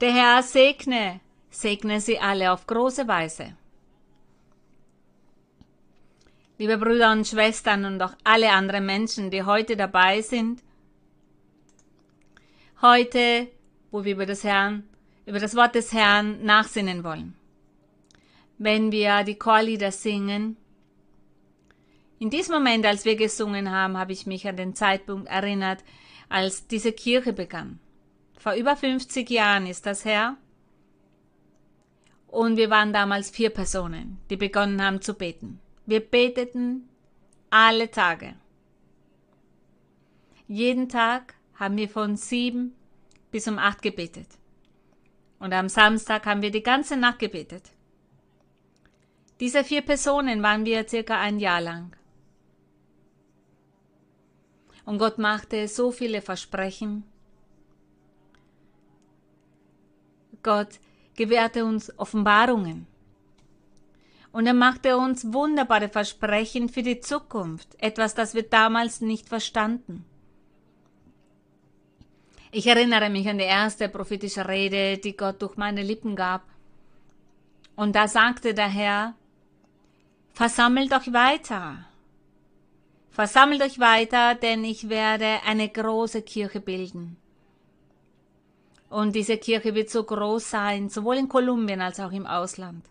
Der Herr segne, segne sie alle auf große Weise. Liebe Brüder und Schwestern und auch alle anderen Menschen, die heute dabei sind, heute, wo wir über das Herrn, über das Wort des Herrn nachsinnen wollen. Wenn wir die Chorlieder singen, in diesem Moment, als wir gesungen haben, habe ich mich an den Zeitpunkt erinnert, als diese Kirche begann. Vor über 50 Jahren ist das her. Und wir waren damals vier Personen, die begonnen haben zu beten. Wir beteten alle Tage. Jeden Tag haben wir von sieben bis um acht gebetet. Und am Samstag haben wir die ganze Nacht gebetet. Diese vier Personen waren wir circa ein Jahr lang. Und Gott machte so viele Versprechen. Gott gewährte uns Offenbarungen. Und er machte uns wunderbare Versprechen für die Zukunft, etwas, das wir damals nicht verstanden. Ich erinnere mich an die erste prophetische Rede, die Gott durch meine Lippen gab. Und da sagte der Herr, versammelt euch weiter, Versammelt euch weiter, denn ich werde eine große Kirche bilden. Und diese Kirche wird so groß sein, sowohl in Kolumbien als auch im Ausland.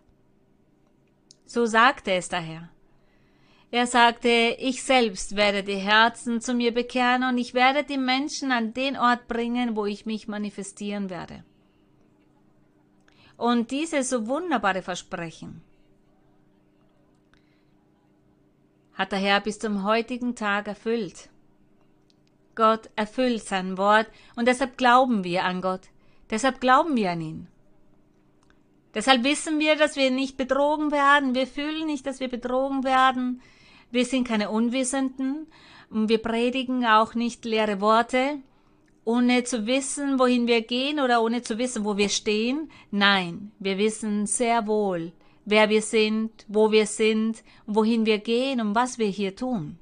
So sagte es der Herr. Er sagte, ich selbst werde die Herzen zu mir bekehren und ich werde die Menschen an den Ort bringen, wo ich mich manifestieren werde. Und dieses so wunderbare Versprechen hat der Herr bis zum heutigen Tag erfüllt. Gott erfüllt sein Wort und deshalb glauben wir an Gott. Deshalb glauben wir an ihn. Deshalb wissen wir, dass wir nicht betrogen werden. Wir fühlen nicht, dass wir betrogen werden. Wir sind keine Unwissenden und wir predigen auch nicht leere Worte, ohne zu wissen, wohin wir gehen oder ohne zu wissen, wo wir stehen. Nein, wir wissen sehr wohl, wer wir sind, wo wir sind, wohin wir gehen und was wir hier tun.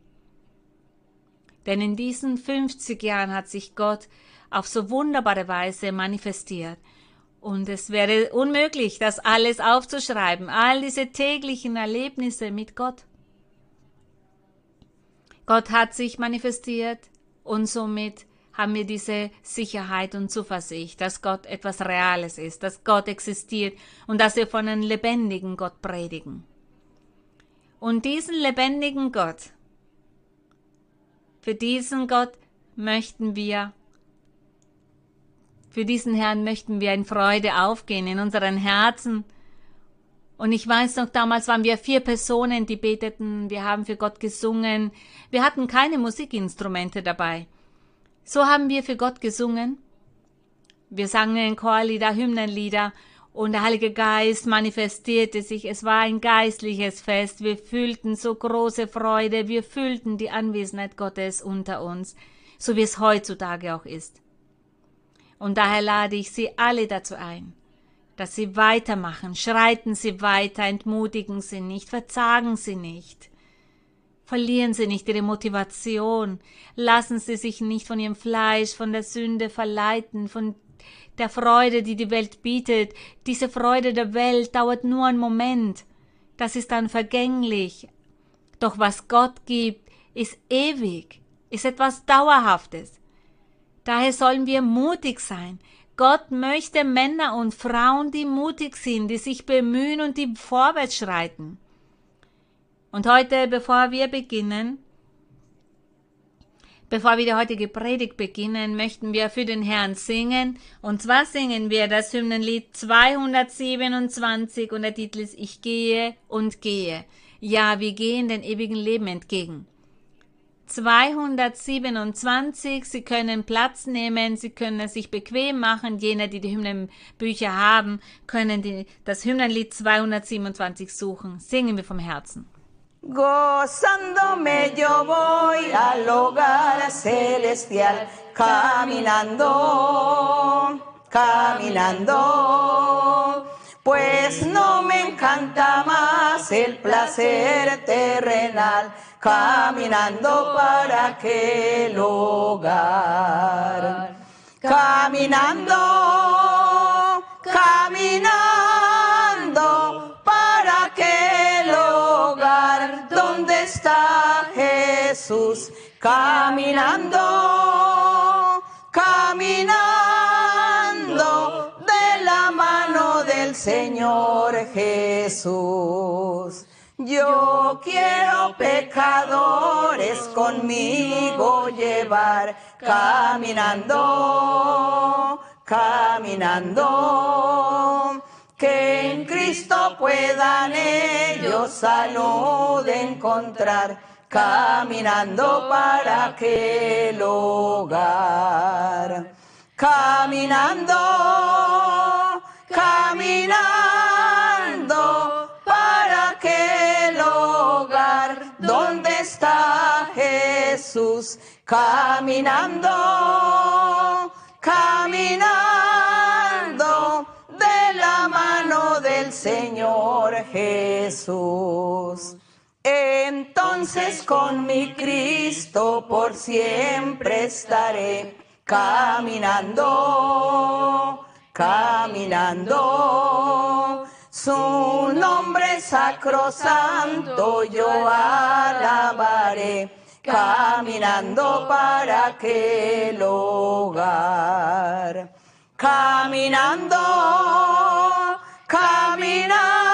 Denn in diesen 50 Jahren hat sich Gott auf so wunderbare Weise manifestiert. Und es wäre unmöglich, das alles aufzuschreiben, all diese täglichen Erlebnisse mit Gott. Gott hat sich manifestiert und somit haben wir diese Sicherheit und Zuversicht, dass Gott etwas Reales ist, dass Gott existiert und dass wir von einem lebendigen Gott predigen. Und diesen lebendigen Gott, für diesen Gott möchten wir, für diesen Herrn möchten wir in Freude aufgehen in unseren Herzen. Und ich weiß noch, damals waren wir vier Personen, die beteten, wir haben für Gott gesungen, wir hatten keine Musikinstrumente dabei. So haben wir für Gott gesungen. Wir sangen Chorlieder, Hymnenlieder und der Heilige Geist manifestierte sich. Es war ein geistliches Fest. Wir fühlten so große Freude. Wir fühlten die Anwesenheit Gottes unter uns, so wie es heutzutage auch ist. Und daher lade ich Sie alle dazu ein, dass Sie weitermachen, schreiten Sie weiter, entmutigen Sie nicht, verzagen Sie nicht. Verlieren Sie nicht Ihre Motivation. Lassen Sie sich nicht von Ihrem Fleisch, von der Sünde verleiten, von der Freude, die die Welt bietet. Diese Freude der Welt dauert nur einen Moment. Das ist dann vergänglich. Doch was Gott gibt, ist ewig, ist etwas Dauerhaftes. Daher sollen wir mutig sein. Gott möchte Männer und Frauen, die mutig sind, die sich bemühen und die vorwärts schreiten. Und heute, bevor wir beginnen, bevor wir die heutige Predigt beginnen, möchten wir für den Herrn singen. Und zwar singen wir das Hymnenlied 227 und der Titel ist Ich gehe und gehe. Ja, wir gehen den ewigen Leben entgegen. 227. Sie können Platz nehmen, Sie können es sich bequem machen. Jene, die die Hymnenbücher haben, können die, das Hymnenlied 227 suchen. Singen wir vom Herzen. Gozándome yo voy al hogar celestial, caminando, caminando, pues no me encanta más el placer terrenal, caminando para aquel hogar, caminando caminando, caminando de la mano del Señor Jesús. Yo quiero pecadores conmigo llevar, caminando, caminando, que en Cristo puedan ellos salud encontrar, caminando para aquel hogar, caminando, caminando para aquel hogar donde está Jesús, caminando, caminando de la mano del Señor Jesús. Entonces con mi Cristo por siempre estaré caminando, caminando. Su nombre sacrosanto yo alabaré, caminando para aquel hogar. Caminando, caminando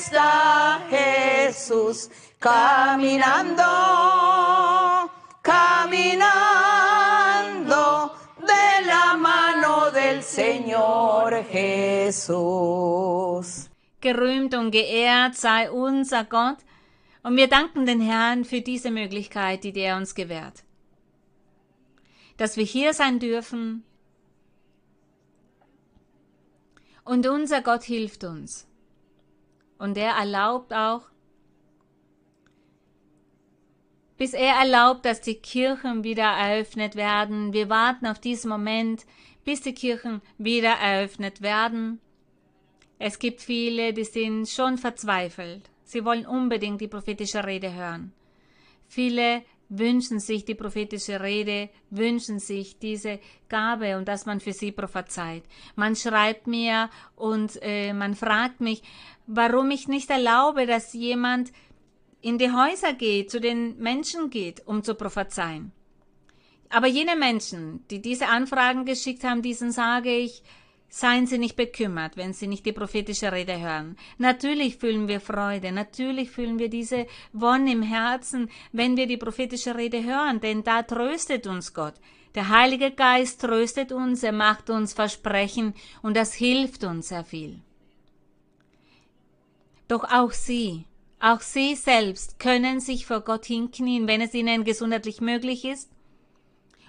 está Jesús. Caminando, caminando de la mano del Señor Jesús. Gerühmt und geehrt sei unser Gott, und wir danken den Herrn für diese Möglichkeit, die er uns gewährt. Dass wir hier sein dürfen und unser Gott hilft uns. Und er erlaubt auch, bis er erlaubt, dass die Kirchen wieder eröffnet werden. Wir warten auf diesen Moment, bis die Kirchen wieder eröffnet werden. Es gibt viele, die sind schon verzweifelt. Sie wollen unbedingt die prophetische Rede hören. Viele wünschen sich die prophetische Rede, wünschen sich diese Gabe und dass man für sie prophezeit. Man schreibt mir und äh, man fragt mich, warum ich nicht erlaube, dass jemand in die Häuser geht, zu den Menschen geht, um zu prophezeien. Aber jene Menschen, die diese Anfragen geschickt haben, diesen sage ich, Seien Sie nicht bekümmert, wenn Sie nicht die prophetische Rede hören. Natürlich fühlen wir Freude, natürlich fühlen wir diese Wonne im Herzen, wenn wir die prophetische Rede hören, denn da tröstet uns Gott. Der Heilige Geist tröstet uns, er macht uns Versprechen und das hilft uns sehr viel. Doch auch Sie, auch Sie selbst können sich vor Gott hinknien, wenn es Ihnen gesundheitlich möglich ist,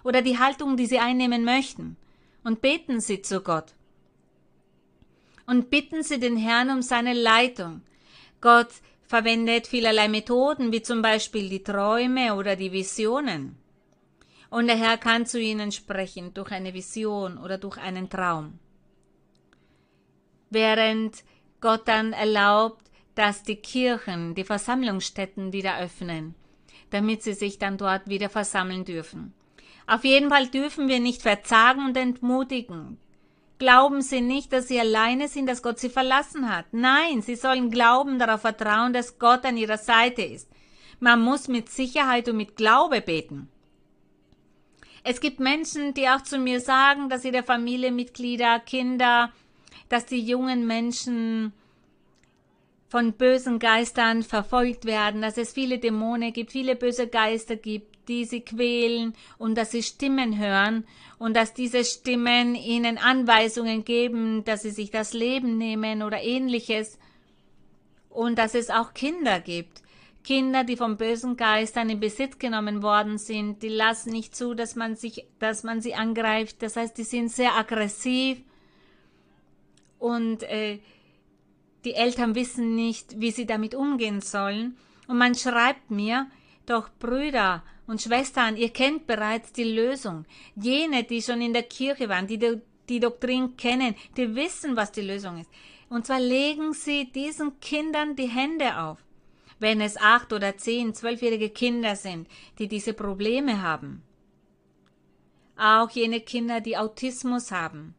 oder die Haltung, die Sie einnehmen möchten, und beten Sie zu Gott. Und bitten Sie den Herrn um seine Leitung. Gott verwendet vielerlei Methoden, wie zum Beispiel die Träume oder die Visionen. Und der Herr kann zu Ihnen sprechen durch eine Vision oder durch einen Traum. Während Gott dann erlaubt, dass die Kirchen, die Versammlungsstätten wieder öffnen, damit sie sich dann dort wieder versammeln dürfen. Auf jeden Fall dürfen wir nicht verzagen und entmutigen. Glauben Sie nicht, dass Sie alleine sind, dass Gott Sie verlassen hat. Nein, Sie sollen glauben, darauf vertrauen, dass Gott an Ihrer Seite ist. Man muss mit Sicherheit und mit Glaube beten. Es gibt Menschen, die auch zu mir sagen, dass ihre Familienmitglieder, Kinder, dass die jungen Menschen von bösen Geistern verfolgt werden, dass es viele Dämonen gibt, viele böse Geister gibt, die sie quälen und dass sie Stimmen hören und dass diese Stimmen ihnen Anweisungen geben, dass sie sich das Leben nehmen oder ähnliches und dass es auch Kinder gibt. Kinder, die von bösen Geistern in Besitz genommen worden sind, die lassen nicht zu, dass man sich, dass man sie angreift. Das heißt, die sind sehr aggressiv und äh, die Eltern wissen nicht, wie sie damit umgehen sollen. Und man schreibt mir, doch Brüder und Schwestern, ihr kennt bereits die Lösung. Jene, die schon in der Kirche waren, die die, Doktrin kennen, die wissen, was die Lösung ist. Und zwar legen sie diesen Kindern die Hände auf. Wenn es acht oder zehn, zwölfjährige Kinder sind, die diese Probleme haben. Auch jene Kinder, die Autismus haben.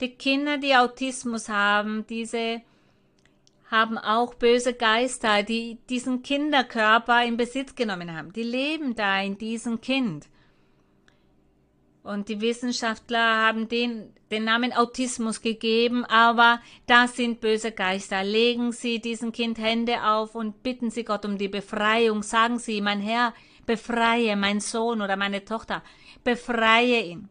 Die Kinder, die Autismus haben, diese haben auch böse Geister, die diesen Kinderkörper in Besitz genommen haben. Die leben da in diesem Kind. Und die Wissenschaftler haben den, den Namen Autismus gegeben, aber das sind böse Geister. Legen Sie diesem Kind Hände auf und bitten Sie Gott um die Befreiung. Sagen Sie, mein Herr, befreie mein Sohn oder meine Tochter, befreie ihn.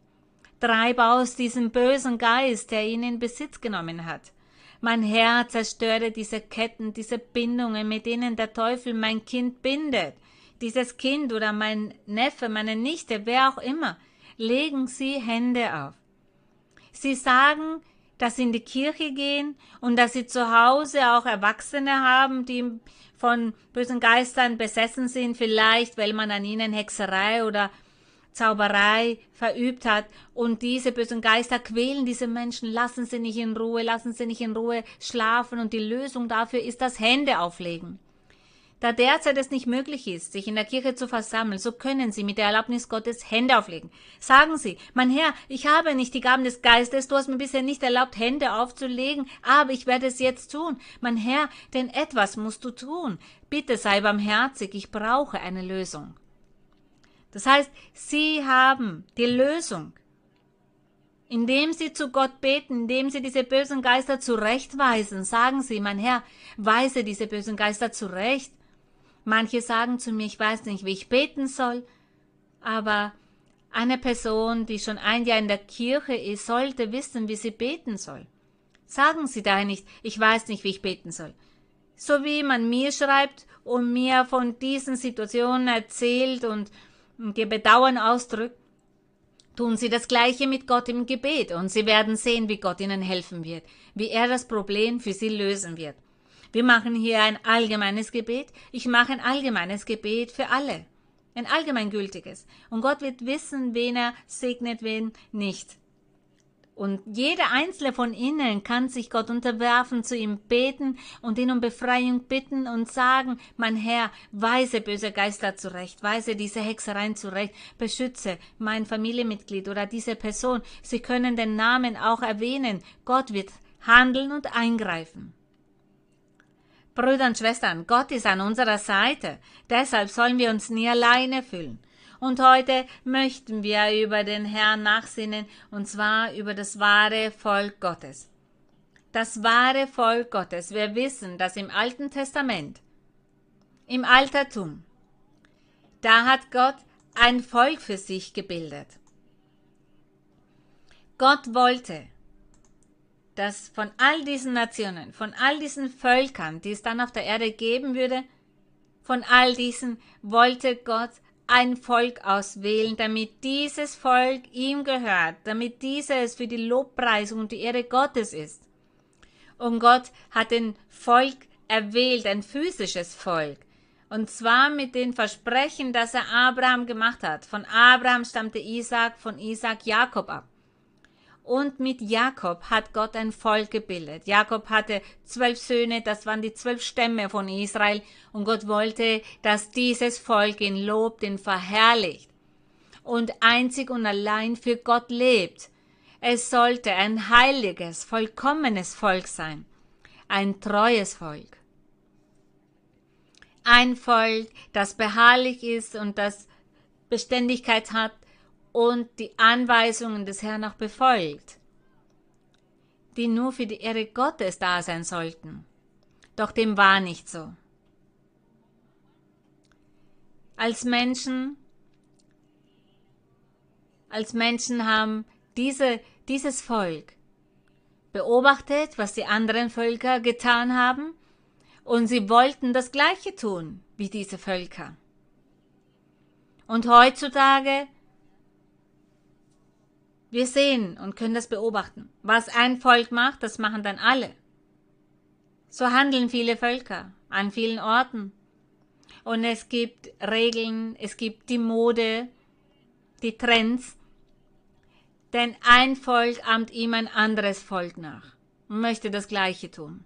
Treibe aus diesem bösen Geist, der ihn in Besitz genommen hat. Mein Herr zerstöre diese Ketten, diese Bindungen, mit denen der Teufel mein Kind bindet. Dieses Kind oder mein Neffe, meine Nichte, wer auch immer, legen Sie Hände auf. Sie sagen, dass Sie in die Kirche gehen und dass Sie zu Hause auch Erwachsene haben, die von bösen Geistern besessen sind, vielleicht weil man an ihnen Hexerei oder Zauberei verübt hat und diese bösen Geister quälen diese Menschen, lassen sie nicht in Ruhe, lassen sie nicht in Ruhe schlafen und die Lösung dafür ist das Hände auflegen. Da derzeit es nicht möglich ist, sich in der Kirche zu versammeln, so können Sie mit der Erlaubnis Gottes Hände auflegen. Sagen Sie, mein Herr, ich habe nicht die Gaben des Geistes, du hast mir bisher nicht erlaubt, Hände aufzulegen, aber ich werde es jetzt tun. Mein Herr, denn etwas musst du tun. Bitte sei barmherzig, ich brauche eine Lösung. Das heißt, Sie haben die Lösung. Indem Sie zu Gott beten, indem Sie diese bösen Geister zurechtweisen, sagen Sie, mein Herr, weise diese bösen Geister zurecht. Manche sagen zu mir, ich weiß nicht, wie ich beten soll, aber eine Person, die schon ein Jahr in der Kirche ist, sollte wissen, wie sie beten soll. Sagen Sie daher nicht, ich weiß nicht, wie ich beten soll. So wie man mir schreibt und mir von diesen Situationen erzählt und ihr Bedauern ausdrückt, tun Sie das Gleiche mit Gott im Gebet und Sie werden sehen, wie Gott Ihnen helfen wird, wie er das Problem für Sie lösen wird. Wir machen hier ein allgemeines Gebet. Ich mache ein allgemeines Gebet für alle. Ein allgemeingültiges. Und Gott wird wissen, wen er segnet, wen nicht. Und jeder einzelne von ihnen kann sich Gott unterwerfen, zu ihm beten und ihn um Befreiung bitten und sagen, mein Herr, weise böse Geister zurecht, weise diese Hexereien zurecht, beschütze mein Familienmitglied oder diese Person. Sie können den Namen auch erwähnen. Gott wird handeln und eingreifen. Brüder und Schwestern, Gott ist an unserer Seite. Deshalb sollen wir uns nie alleine fühlen. Und heute möchten wir über den Herrn nachsinnen, und zwar über das wahre Volk Gottes. Das wahre Volk Gottes. Wir wissen, dass im Alten Testament, im Altertum, da hat Gott ein Volk für sich gebildet. Gott wollte, dass von all diesen Nationen, von all diesen Völkern, die es dann auf der Erde geben würde, von all diesen wollte Gott ein Volk auswählen, damit dieses Volk ihm gehört, damit dieses für die Lobpreisung und die Ehre Gottes ist. Und Gott hat ein Volk erwählt, ein physisches Volk. Und zwar mit den Versprechen, das er Abraham gemacht hat. Von Abraham stammte Isaac, von Isaac Jakob ab und mit Jakob hat Gott ein Volk gebildet. Jakob hatte zwölf Söhne, das waren die zwölf Stämme von Israel, und Gott wollte, dass dieses Volk ihn lobt, ihn verherrlicht und einzig und allein für Gott lebt. Es sollte ein heiliges, vollkommenes Volk sein, ein treues Volk. Ein Volk, das beharrlich ist und das Beständigkeit hat und die Anweisungen des Herrn auch befolgt, die nur für die Ehre Gottes da sein sollten. Doch dem war nicht so. Als Menschen, als Menschen haben diese, dieses Volk beobachtet, was die anderen Völker getan haben, und sie wollten das Gleiche tun wie diese Völker. Und heutzutage wir sehen und können das beobachten. Was ein Volk macht, das machen dann alle. So handeln viele Völker an vielen Orten. Und es gibt Regeln, es gibt die Mode, die Trends. Denn ein Volk ahmt ihm ein anderes Volk nach und möchte das Gleiche tun.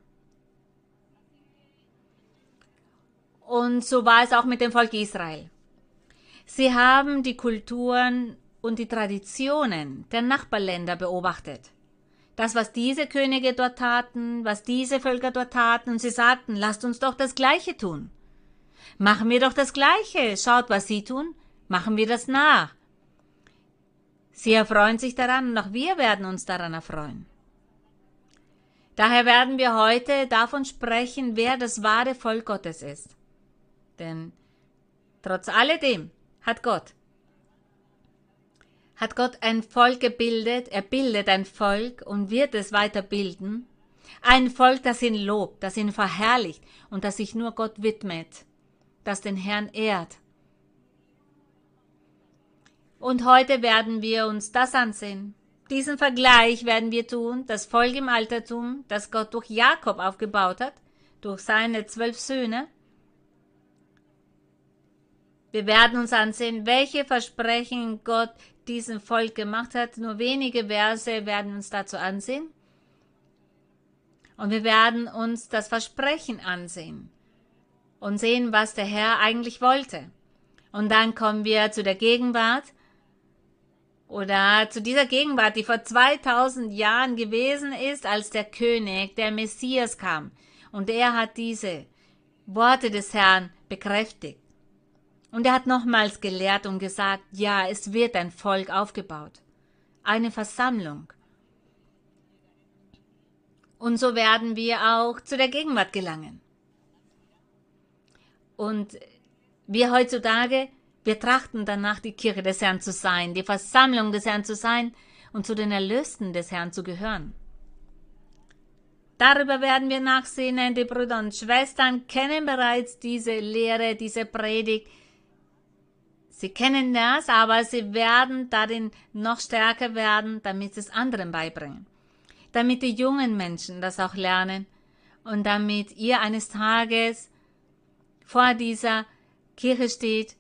Und so war es auch mit dem Volk Israel. Sie haben die Kulturen und die Traditionen der Nachbarländer beobachtet. das, was diese Könige dort taten, was diese Völker dort taten, und sie sagten, lasst uns doch das Gleiche tun. Machen wir doch das Gleiche, schaut, was sie tun, machen wir das nach. Sie erfreuen sich daran und auch wir werden uns daran erfreuen. Daher werden wir heute davon sprechen, wer das wahre Volk Gottes ist. Denn trotz alledem hat Gott hat Gott ein Volk gebildet, er bildet ein Volk und wird es weiter bilden. Ein Volk, das ihn lobt, das ihn verherrlicht und das sich nur Gott widmet, das den Herrn ehrt. Und heute werden wir uns das ansehen. Diesen Vergleich werden wir tun, das Volk im Altertum, das Gott durch Jakob aufgebaut hat, durch seine zwölf Söhne, wir werden uns ansehen, welche Versprechen Gott diesem Volk gemacht hat. Nur wenige Verse werden uns dazu ansehen. Und wir werden uns das Versprechen ansehen und sehen, was der Herr eigentlich wollte. Und dann kommen wir zu der Gegenwart oder zu dieser Gegenwart, die vor 2000 Jahren gewesen ist, als der König, der Messias kam. Und er hat diese Worte des Herrn bekräftigt. Und er hat nochmals gelehrt und gesagt, ja, es wird ein Volk aufgebaut, eine Versammlung. Und so werden wir auch zu der Gegenwart gelangen. Und wir heutzutage, wir trachten danach, die Kirche des Herrn zu sein, die Versammlung des Herrn zu sein und zu den Erlösten des Herrn zu gehören. Darüber werden wir nachsehen, die Brüder und Schwestern kennen bereits diese Lehre, diese Predigt, Sie kennen das, aber sie werden darin noch stärker werden, damit sie es anderen beibringen. Damit die jungen Menschen das auch lernen und damit ihr eines Tages vor dieser Kirche steht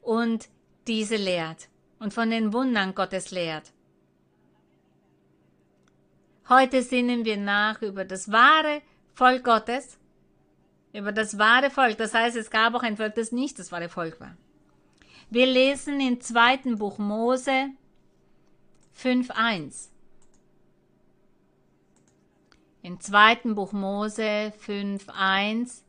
und diese lehrt und von den Wundern Gottes lehrt. Heute sinnen wir nach über das wahre Volk Gottes, über das wahre Volk. Das heißt, es gab auch ein Volk, das nicht das wahre Volk war. Wir lesen im zweiten Buch Mose 5.1. Im zweiten Buch Mose 5.1.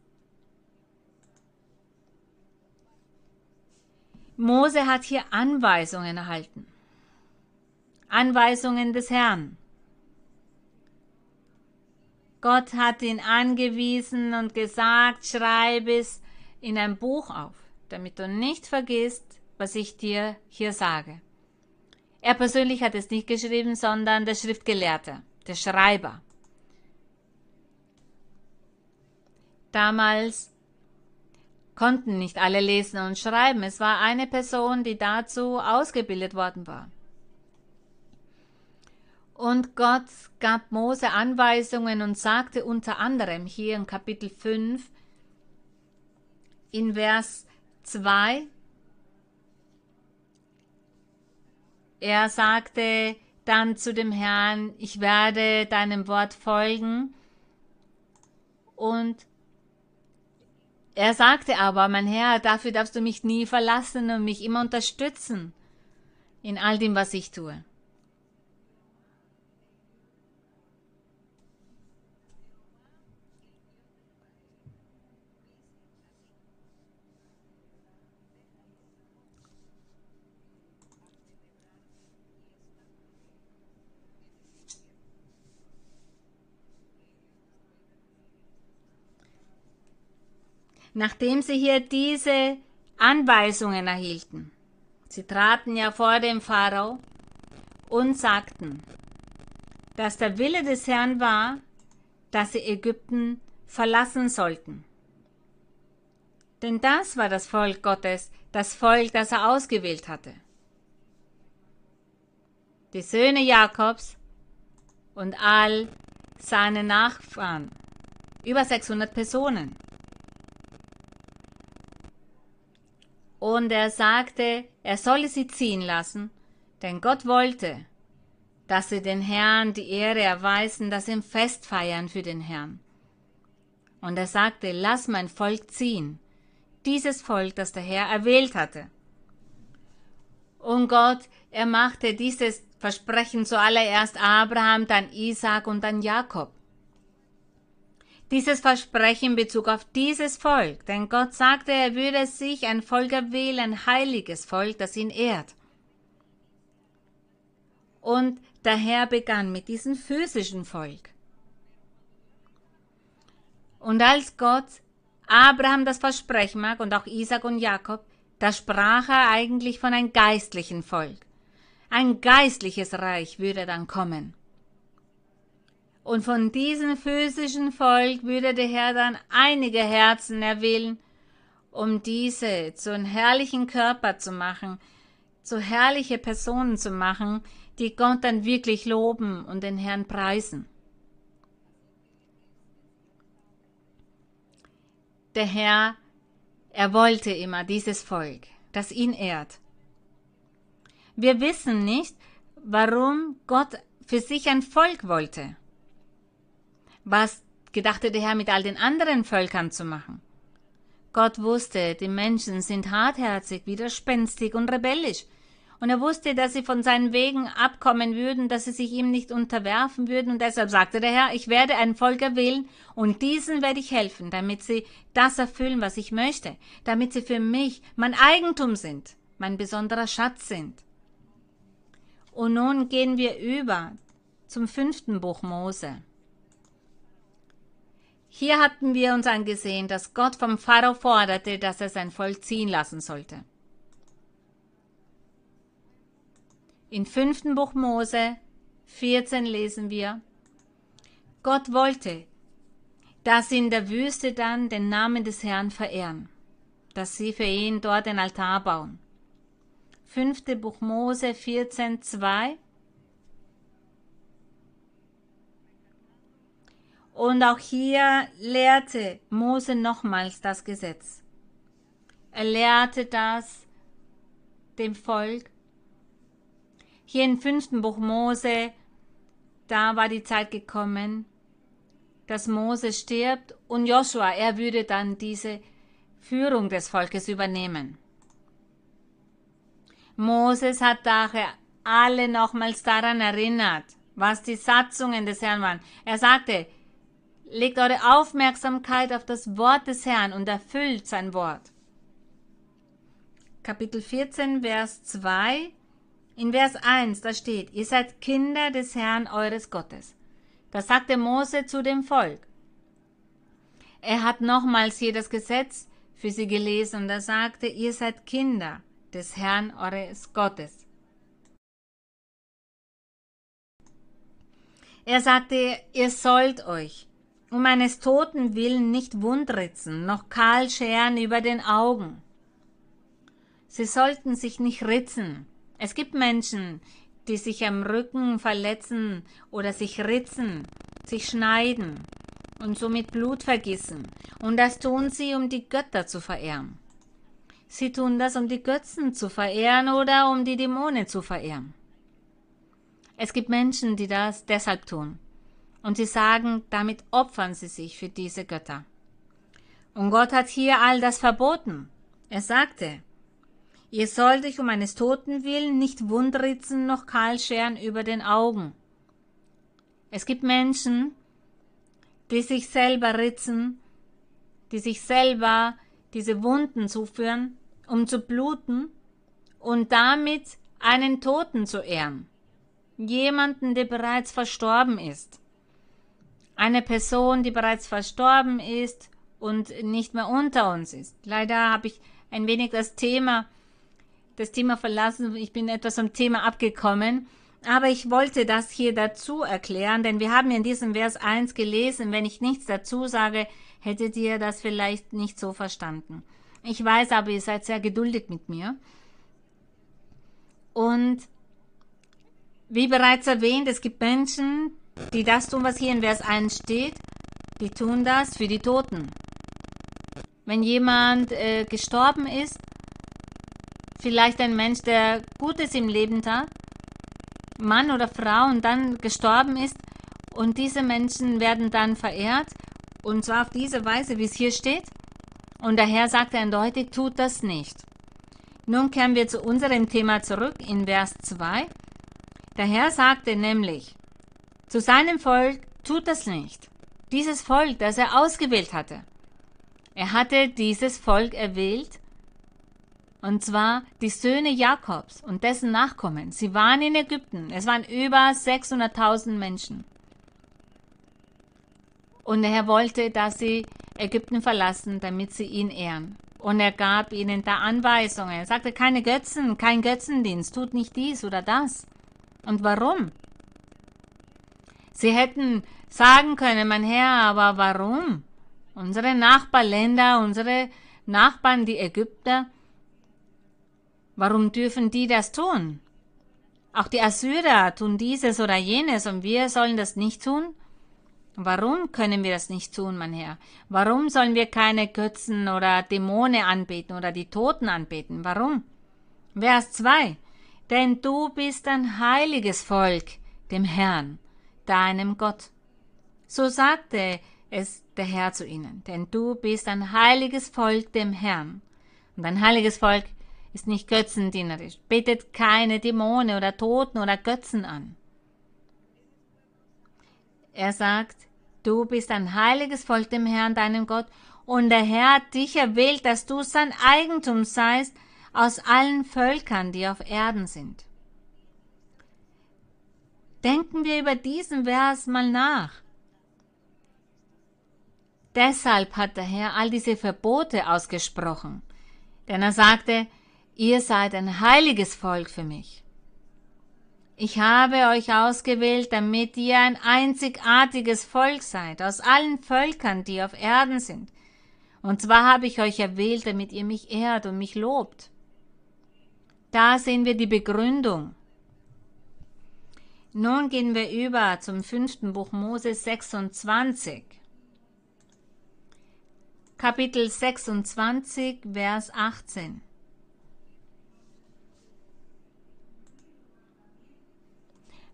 Mose hat hier Anweisungen erhalten. Anweisungen des Herrn. Gott hat ihn angewiesen und gesagt, schreib es in ein Buch auf, damit du nicht vergisst, was ich dir hier sage. Er persönlich hat es nicht geschrieben, sondern der Schriftgelehrte, der Schreiber. Damals konnten nicht alle lesen und schreiben. Es war eine Person, die dazu ausgebildet worden war. Und Gott gab Mose Anweisungen und sagte unter anderem hier in Kapitel 5 in Vers 2, Er sagte dann zu dem Herrn, ich werde deinem Wort folgen. Und er sagte aber, mein Herr, dafür darfst du mich nie verlassen und mich immer unterstützen in all dem, was ich tue. Nachdem sie hier diese Anweisungen erhielten. Sie traten ja vor dem Pharao und sagten, dass der Wille des Herrn war, dass sie Ägypten verlassen sollten. Denn das war das Volk Gottes, das Volk, das er ausgewählt hatte. Die Söhne Jakobs und all seine Nachfahren, über 600 Personen. Und er sagte, er solle sie ziehen lassen, denn Gott wollte, dass sie den Herrn die Ehre erweisen, dass sie ein Fest feiern für den Herrn. Und er sagte, lass mein Volk ziehen, dieses Volk, das der Herr erwählt hatte. Und Gott, er machte dieses versprechen zuallererst Abraham, dann Isaac und dann Jakob. Dieses Versprechen in Bezug auf dieses Volk, denn Gott sagte, er würde sich ein Volk erwählen, ein heiliges Volk, das ihn ehrt. Und der Herr begann mit diesem physischen Volk. Und als Gott Abraham das Versprechen mag und auch Isaac und Jakob, da sprach er eigentlich von einem geistlichen Volk. Ein geistliches Reich würde dann kommen. Und von diesem physischen Volk würde der Herr dann einige Herzen erwählen, um diese zu einem herrlichen Körper zu machen, zu herrliche Personen zu machen, die Gott dann wirklich loben und den Herrn preisen. Der Herr, er wollte immer dieses Volk, das ihn ehrt. Wir wissen nicht, warum Gott für sich ein Volk wollte. Was gedachte der Herr mit all den anderen Völkern zu machen? Gott wusste, die Menschen sind hartherzig, widerspenstig und rebellisch und er wusste, dass sie von seinen Wegen abkommen würden, dass sie sich ihm nicht unterwerfen würden, und deshalb sagte der Herr, ich werde ein Volk erwählen, und diesen werde ich helfen, damit sie das erfüllen, was ich möchte, damit sie für mich mein Eigentum sind, mein besonderer Schatz sind. Und nun gehen wir über zum fünften Buch Mose. Hier hatten wir uns angesehen, dass Gott vom Pharao forderte, dass er sein Volk ziehen lassen sollte. In 5. Buch Mose 14 lesen wir, Gott wollte, dass sie in der Wüste dann den Namen des Herrn verehren, dass sie für ihn dort den Altar bauen. 5. Buch Mose 14, 2 Und auch hier lehrte Mose nochmals das Gesetz. Er lehrte das dem Volk hier im fünften Buch Mose, da war die Zeit gekommen, dass Mose stirbt und Joshua, er würde dann diese Führung des Volkes übernehmen. Moses hat daher alle nochmals daran erinnert, was die Satzungen des Herrn waren. Er sagte, legt eure Aufmerksamkeit auf das Wort des Herrn und erfüllt sein Wort. Kapitel 14, Vers 2 in Vers 1, da steht, ihr seid Kinder des Herrn eures Gottes. Das sagte Mose zu dem Volk. Er hat nochmals hier das Gesetz für sie gelesen und er sagte, ihr seid Kinder des Herrn eures Gottes. Er sagte, ihr sollt euch um eines Toten willen nicht wundritzen, noch kahl scheren über den Augen. Sie sollten sich nicht ritzen, es gibt Menschen, die sich am Rücken verletzen oder sich ritzen, sich schneiden und somit Blut vergießen. Und das tun sie, um die Götter zu verehren. Sie tun das, um die Götzen zu verehren oder um die Dämonen zu verehren. Es gibt Menschen, die das deshalb tun. Und sie sagen, damit opfern sie sich für diese Götter. Und Gott hat hier all das verboten. Er sagte, Ihr sollt euch um eines Toten willen nicht wundritzen noch kahl scheren über den Augen. Es gibt Menschen, die sich selber ritzen, die sich selber diese Wunden zuführen, um zu bluten und damit einen Toten zu ehren. Jemanden, der bereits verstorben ist. Eine Person, die bereits verstorben ist und nicht mehr unter uns ist. Leider habe ich ein wenig das Thema das Thema verlassen. Ich bin etwas vom Thema abgekommen. Aber ich wollte das hier dazu erklären, denn wir haben in diesem Vers 1 gelesen, wenn ich nichts dazu sage, hättet ihr das vielleicht nicht so verstanden. Ich weiß aber, ihr seid sehr geduldig mit mir. Und wie bereits erwähnt, es gibt Menschen, die das tun, was hier in Vers 1 steht, die tun das für die Toten. Wenn jemand äh, gestorben ist, vielleicht ein Mensch, der Gutes im Leben tat, Mann oder Frau und dann gestorben ist und diese Menschen werden dann verehrt und zwar auf diese Weise, wie es hier steht. Und der Herr sagte eindeutig, tut das nicht. Nun kehren wir zu unserem Thema zurück in Vers 2. Der Herr sagte nämlich, zu seinem Volk tut das nicht. Dieses Volk, das er ausgewählt hatte. Er hatte dieses Volk erwählt, und zwar die Söhne Jakobs und dessen Nachkommen. Sie waren in Ägypten. Es waren über 600.000 Menschen. Und der Herr wollte, dass sie Ägypten verlassen, damit sie ihn ehren. Und er gab ihnen da Anweisungen. Er sagte, keine Götzen, kein Götzendienst, tut nicht dies oder das. Und warum? Sie hätten sagen können, mein Herr, aber warum? Unsere Nachbarländer, unsere Nachbarn, die Ägypter, warum dürfen die das tun? Auch die Assyrer tun dieses oder jenes und wir sollen das nicht tun? Warum können wir das nicht tun, mein Herr? Warum sollen wir keine Götzen oder Dämonen anbeten oder die Toten anbeten? Warum? Vers 2. Denn du bist ein heiliges Volk, dem Herrn, deinem Gott. So sagte es der Herr zu ihnen, denn du bist ein heiliges Volk dem Herrn. Und ein heiliges Volk ist nicht götzendienerisch, betet keine Dämonen oder Toten oder Götzen an. Er sagt, Du bist ein heiliges Volk dem Herrn, deinem Gott, und der Herr hat dich erwählt, dass du sein Eigentum seist aus allen Völkern, die auf Erden sind. Denken wir über diesen Vers mal nach. Deshalb hat der Herr all diese Verbote ausgesprochen, denn er sagte, ihr seid ein heiliges Volk für mich. Ich habe euch ausgewählt, damit ihr ein einzigartiges Volk seid, aus allen Völkern, die auf Erden sind. Und zwar habe ich euch erwählt, damit ihr mich ehrt und mich lobt. Da sehen wir die Begründung. Nun gehen wir über zum fünften Buch Moses 26. Kapitel 26, Vers 18.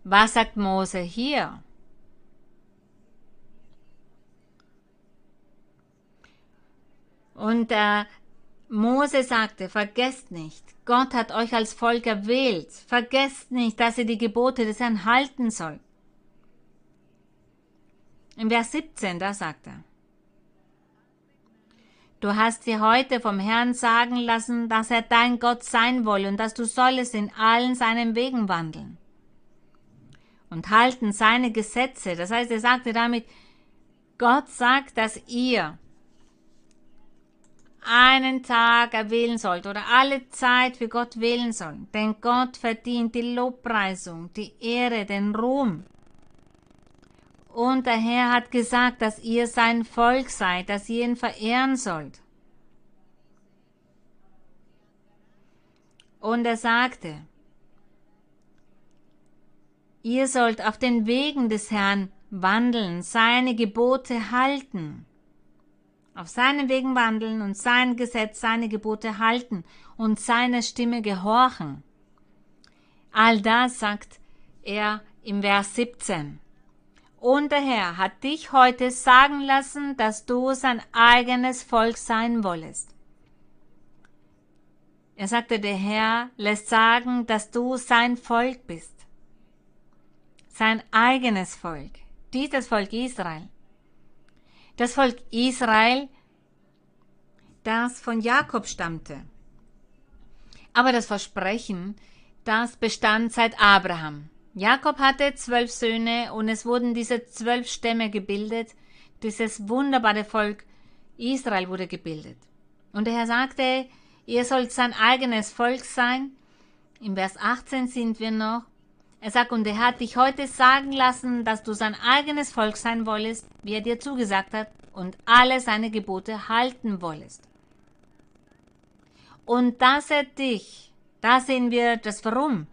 Was sagt Mose hier? Und äh, Mose sagte, vergesst nicht, Gott hat euch als Volk erwählt. Vergesst nicht, dass ihr die Gebote des Herrn halten sollt. In Vers 17, da sagt er, Du hast dir heute vom Herrn sagen lassen, dass er dein Gott sein wolle und dass du sollest in allen seinen Wegen wandeln und halten seine Gesetze. Das heißt, er sagte damit, Gott sagt, dass ihr einen Tag erwählen sollt oder alle Zeit für Gott wählen sollt. Denn Gott verdient die Lobpreisung, die Ehre, den Ruhm. Und der Herr hat gesagt, dass ihr sein Volk seid, dass ihr ihn verehren sollt. Und er sagte, Ihr sollt auf den Wegen des Herrn wandeln, seine Gebote halten. Auf seinen Wegen wandeln und sein Gesetz, seine Gebote halten und seiner Stimme gehorchen. All das sagt er im Vers 17. Und der Herr hat dich heute sagen lassen, dass du sein eigenes Volk sein wollest. Er sagte, der Herr lässt sagen, dass du sein Volk bist sein eigenes Volk, dieses Volk Israel. Das Volk Israel, das von Jakob stammte. Aber das Versprechen, das bestand seit Abraham. Jakob hatte zwölf Söhne und es wurden diese zwölf Stämme gebildet. Dieses wunderbare Volk Israel wurde gebildet. Und der Herr sagte, ihr sollt sein eigenes Volk sein. Im Vers 18 sind wir noch. Er sagt, und er hat dich heute sagen lassen, dass du sein eigenes Volk sein wollest, wie er dir zugesagt hat, und alle seine Gebote halten wollest. Und dass er dich, da sehen wir das Warum,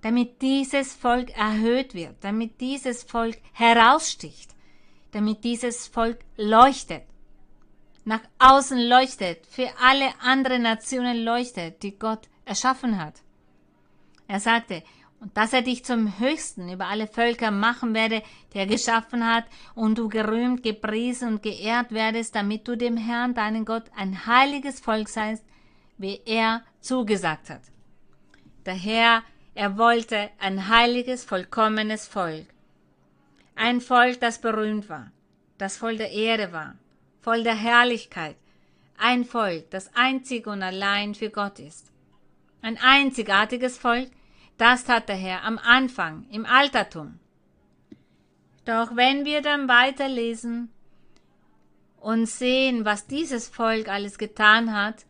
damit dieses Volk erhöht wird, damit dieses Volk heraussticht, damit dieses Volk leuchtet, nach außen leuchtet, für alle anderen Nationen leuchtet, die Gott erschaffen hat. Er sagte, und dass er dich zum Höchsten über alle Völker machen werde, der geschaffen hat, und du gerühmt, gepriesen und geehrt werdest, damit du dem Herrn, deinen Gott, ein heiliges Volk seist, wie er zugesagt hat. Der Herr Er wollte ein heiliges, vollkommenes Volk. Ein Volk, das berühmt war, das voll der Erde war, voll der Herrlichkeit. Ein Volk, das einzig und allein für Gott ist. Ein einzigartiges Volk, das tat der Herr am Anfang, im Altertum. Doch wenn wir dann weiterlesen und sehen, was dieses Volk alles getan hat,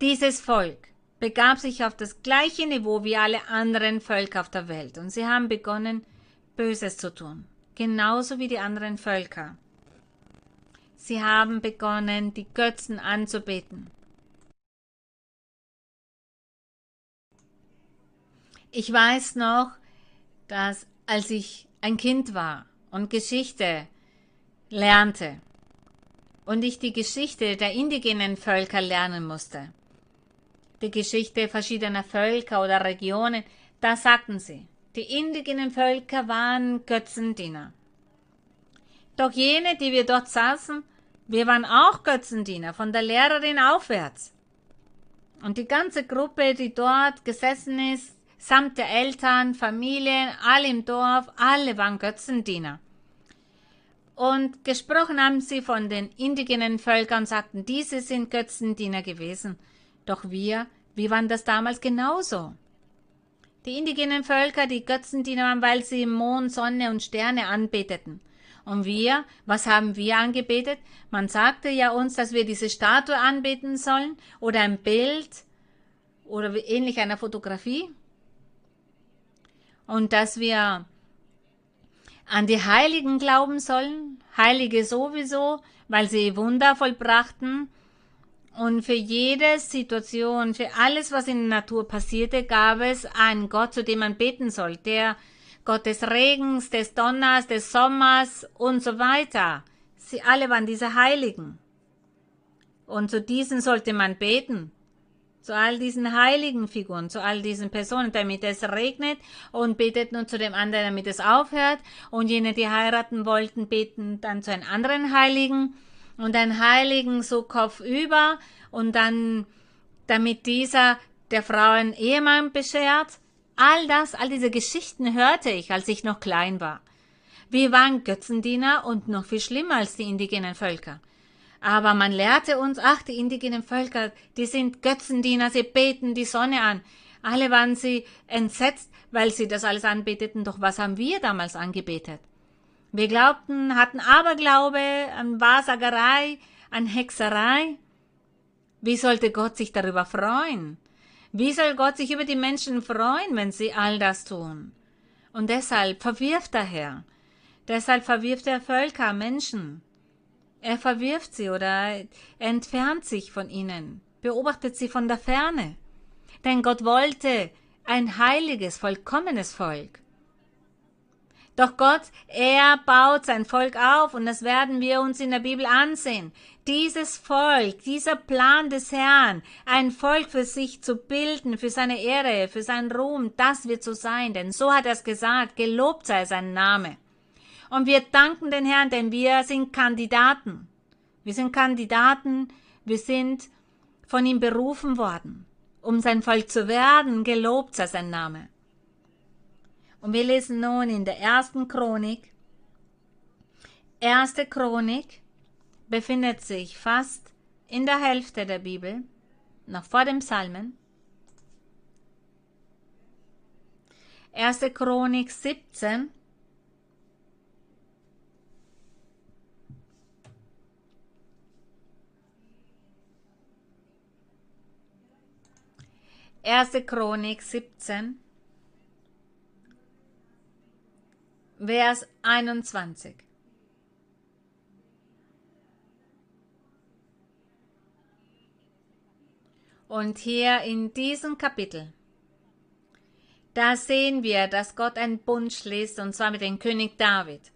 dieses Volk begab sich auf das gleiche Niveau wie alle anderen Völker auf der Welt und sie haben begonnen, Böses zu tun, genauso wie die anderen Völker. Sie haben begonnen, die Götzen anzubeten. Ich weiß noch, dass als ich ein Kind war und Geschichte lernte und ich die Geschichte der indigenen Völker lernen musste, die Geschichte verschiedener Völker oder Regionen, da sagten sie, die indigenen Völker waren Götzendiener. Doch jene, die wir dort saßen, wir waren auch Götzendiener, von der Lehrerin aufwärts. Und die ganze Gruppe, die dort gesessen ist, samt der Eltern, Familien, alle im Dorf, alle waren Götzendiener. Und gesprochen haben sie von den indigenen Völkern, sagten, diese sind Götzendiener gewesen. Doch wir, wie waren das damals genauso? Die indigenen Völker, die Götzendiener waren, weil sie Mond, Sonne und Sterne anbeteten. Und wir, was haben wir angebetet? Man sagte ja uns, dass wir diese Statue anbeten sollen oder ein Bild oder ähnlich einer Fotografie. Und dass wir an die Heiligen glauben sollen, Heilige sowieso, weil sie Wunder vollbrachten und für jede Situation, für alles, was in der Natur passierte, gab es einen Gott, zu dem man beten soll. Der Gott des Regens, des Donners, des Sommers und so weiter. Sie alle waren diese Heiligen. Und zu diesen sollte man beten. Zu all diesen heiligen Figuren, zu all diesen Personen, damit es regnet und betet nun zu dem anderen, damit es aufhört. Und jene, die heiraten wollten, beten dann zu einem anderen Heiligen und einen Heiligen so kopfüber und dann, damit dieser der Frau einen Ehemann beschert. All das, all diese Geschichten hörte ich, als ich noch klein war. Wir waren Götzendiener und noch viel schlimmer als die indigenen Völker. Aber man lehrte uns, ach, die indigenen Völker, die sind Götzendiener, sie beten die Sonne an. Alle waren sie entsetzt, weil sie das alles anbeteten. Doch was haben wir damals angebetet? Wir glaubten, hatten Aberglaube an Wahrsagerei, an Hexerei. Wie sollte Gott sich darüber freuen? Wie soll Gott sich über die Menschen freuen, wenn sie all das tun? Und deshalb verwirft der Herr. Deshalb verwirft er Völker, Menschen. Er verwirft sie oder entfernt sich von ihnen, beobachtet sie von der Ferne. Denn Gott wollte ein heiliges, vollkommenes Volk. Doch Gott, er baut sein Volk auf und das werden wir uns in der Bibel ansehen. Dieses Volk, dieser Plan des Herrn, ein Volk für sich zu bilden, für seine Ehre, für seinen Ruhm, das wird so sein, denn so hat er es gesagt, gelobt sei sein Name. Und wir danken den Herrn, denn wir sind Kandidaten. Wir sind Kandidaten, wir sind von ihm berufen worden, um sein Volk zu werden, gelobt sei sein Name. Und wir lesen nun in der ersten Chronik. Erste Chronik befindet sich fast in der Hälfte der Bibel, noch vor dem Psalmen. Erste Chronik 17. Erste Chronik 17. Vers 21. Und hier in diesem Kapitel, da sehen wir, dass Gott einen Bund schließt, und zwar mit dem König David.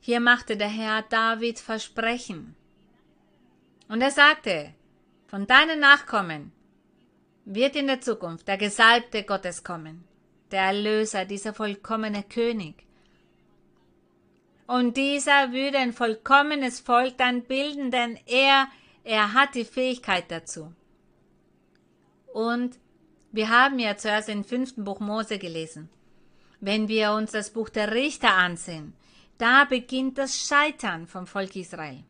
Hier machte der Herr David Versprechen. Und er sagte, von deinen Nachkommen wird in der Zukunft der Gesalbte Gottes kommen, der Erlöser, dieser vollkommene König. Und dieser würde ein vollkommenes Volk dann bilden, denn er, er hat die Fähigkeit dazu. Und Wir haben ja zuerst den fünften Buch Mose gelesen. Wenn wir uns das Buch der Richter ansehen, da beginnt das Scheitern vom Volk Israel.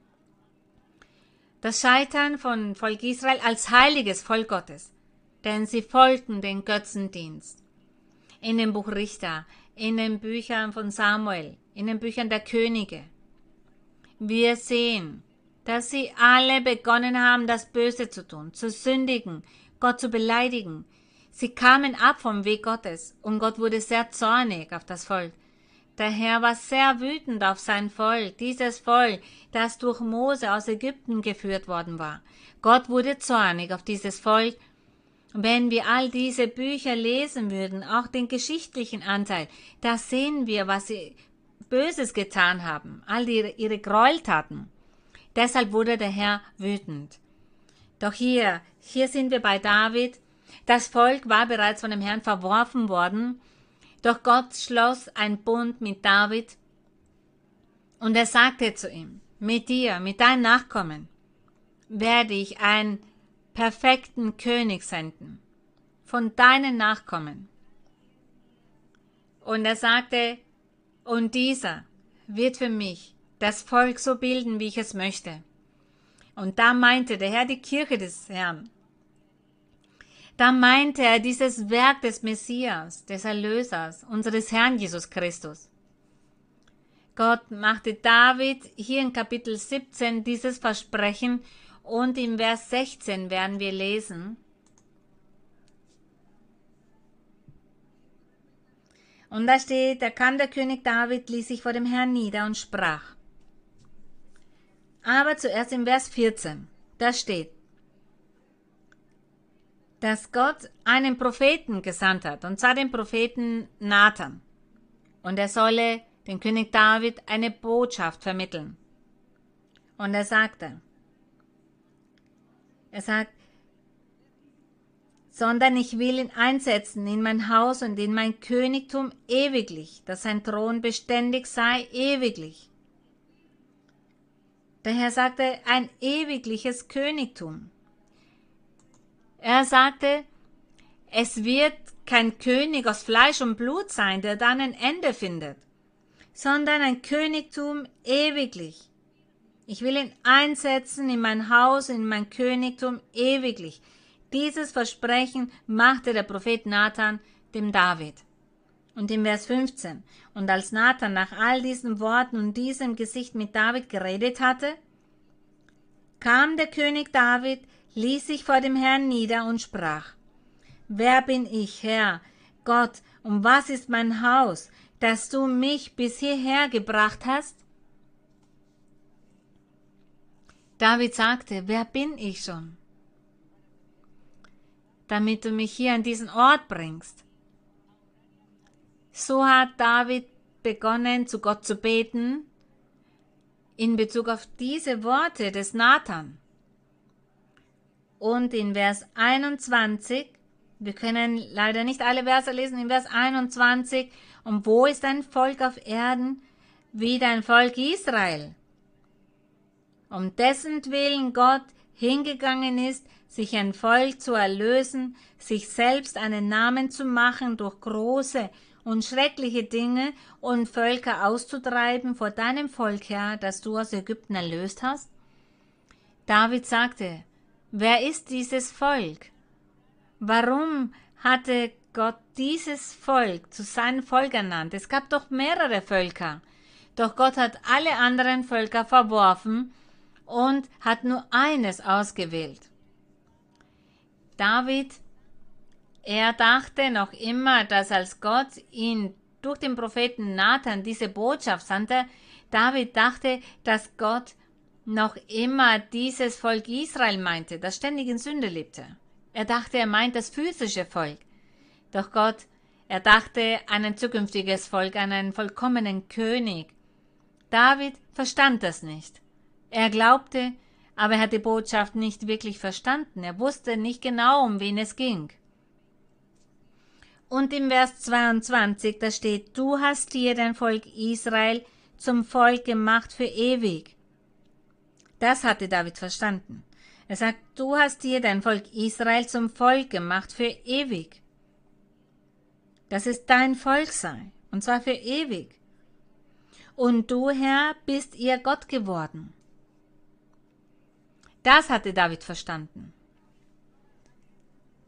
Das Scheitern von Volk Israel als heiliges Volk Gottes, denn sie folgten den Götzendienst. In dem Buch Richter, in den Büchern von Samuel, in den Büchern der Könige. Wir sehen, dass sie alle begonnen haben, das Böse zu tun, zu sündigen, Gott zu beleidigen, Sie kamen ab vom Weg Gottes und Gott wurde sehr zornig auf das Volk. Der Herr war sehr wütend auf sein Volk, dieses Volk, das durch Mose aus Ägypten geführt worden war. Gott wurde zornig auf dieses Volk. Wenn wir all diese Bücher lesen würden, auch den geschichtlichen Anteil, da sehen wir, was sie Böses getan haben, all ihre, ihre Gräueltaten. Deshalb wurde der Herr wütend. Doch hier, hier sind wir bei David, das Volk war bereits von dem Herrn verworfen worden, doch Gott schloss ein Bund mit David und er sagte zu ihm, mit dir, mit deinen Nachkommen, werde ich einen perfekten König senden, von deinen Nachkommen. Und er sagte, und dieser wird für mich das Volk so bilden, wie ich es möchte. Und da meinte der Herr die Kirche des Herrn. Da meinte er dieses Werk des Messias, des Erlösers, unseres Herrn Jesus Christus. Gott machte David hier in Kapitel 17 dieses Versprechen und im Vers 16 werden wir lesen. Und da steht, da kam der König David, ließ sich vor dem Herrn nieder und sprach. Aber zuerst im Vers 14, da steht, dass Gott einen Propheten gesandt hat, und zwar den Propheten Nathan. Und er solle den König David eine Botschaft vermitteln. Und er sagte, er sagt, sondern ich will ihn einsetzen in mein Haus und in mein Königtum ewiglich, dass sein Thron beständig sei ewiglich. Der Herr sagte, ein ewigliches Königtum. Er sagte, es wird kein König aus Fleisch und Blut sein, der dann ein Ende findet, sondern ein Königtum ewiglich. Ich will ihn einsetzen in mein Haus, in mein Königtum ewiglich. Dieses Versprechen machte der Prophet Nathan dem David. Und im Vers 15. Und als Nathan nach all diesen Worten und diesem Gesicht mit David geredet hatte, kam der König David ließ sich vor dem Herrn nieder und sprach, Wer bin ich, Herr, Gott, und was ist mein Haus, dass du mich bis hierher gebracht hast? David sagte, wer bin ich schon? Damit du mich hier an diesen Ort bringst. So hat David begonnen, zu Gott zu beten, in Bezug auf diese Worte des Nathan. Und in Vers 21, wir können leider nicht alle Verse lesen, in Vers 21, und wo ist ein Volk auf Erden wie dein Volk Israel? Um dessen Willen Gott hingegangen ist, sich ein Volk zu erlösen, sich selbst einen Namen zu machen durch große und schreckliche Dinge und Völker auszutreiben vor deinem Volk her, das du aus Ägypten erlöst hast? David sagte, Wer ist dieses Volk? Warum hatte Gott dieses Volk zu seinem Volk ernannt? Es gab doch mehrere Völker. Doch Gott hat alle anderen Völker verworfen und hat nur eines ausgewählt. David, er dachte noch immer, dass als Gott ihn durch den Propheten Nathan diese Botschaft sandte, David dachte, dass Gott noch immer dieses Volk Israel meinte, das ständig in Sünde lebte. Er dachte, er meint das physische Volk. Doch Gott, er dachte an ein zukünftiges Volk, an einen vollkommenen König. David verstand das nicht. Er glaubte, aber er hat die Botschaft nicht wirklich verstanden. Er wusste nicht genau, um wen es ging. Und im Vers 22, da steht, du hast dir dein Volk Israel zum Volk gemacht für ewig. Das hatte David verstanden. Er sagt, du hast hier dein Volk Israel zum Volk gemacht für ewig. Dass es dein Volk sei, und zwar für ewig. Und du, Herr, bist ihr Gott geworden. Das hatte David verstanden.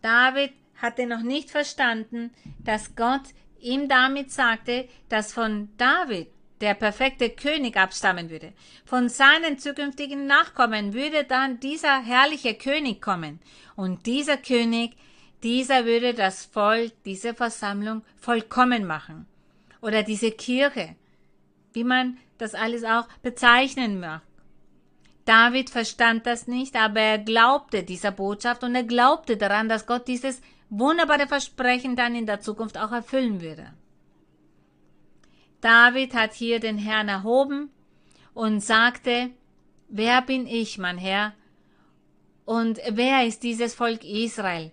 David hatte noch nicht verstanden, dass Gott ihm damit sagte, dass von David der perfekte König abstammen würde. Von seinen zukünftigen Nachkommen würde dann dieser herrliche König kommen. Und dieser König, dieser würde das Volk, diese Versammlung vollkommen machen. Oder diese Kirche, wie man das alles auch bezeichnen mag. David verstand das nicht, aber er glaubte dieser Botschaft und er glaubte daran, dass Gott dieses wunderbare Versprechen dann in der Zukunft auch erfüllen würde. David hat hier den Herrn erhoben und sagte, Wer bin ich, mein Herr? Und wer ist dieses Volk Israel?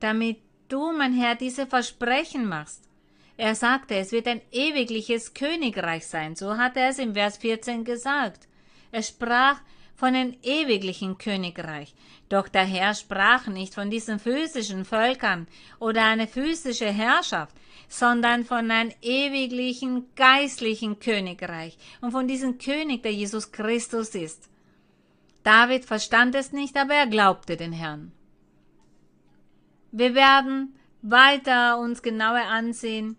Damit du, mein Herr, diese Versprechen machst. Er sagte, es wird ein ewigliches Königreich sein, so hat er es im Vers 14 gesagt. Er sprach von einem ewiglichen Königreich. Doch der Herr sprach nicht von diesen physischen Völkern oder eine physische Herrschaft, sondern von einem ewiglichen geistlichen Königreich und von diesem König, der Jesus Christus ist. David verstand es nicht, aber er glaubte den Herrn. Wir werden weiter uns genauer ansehen.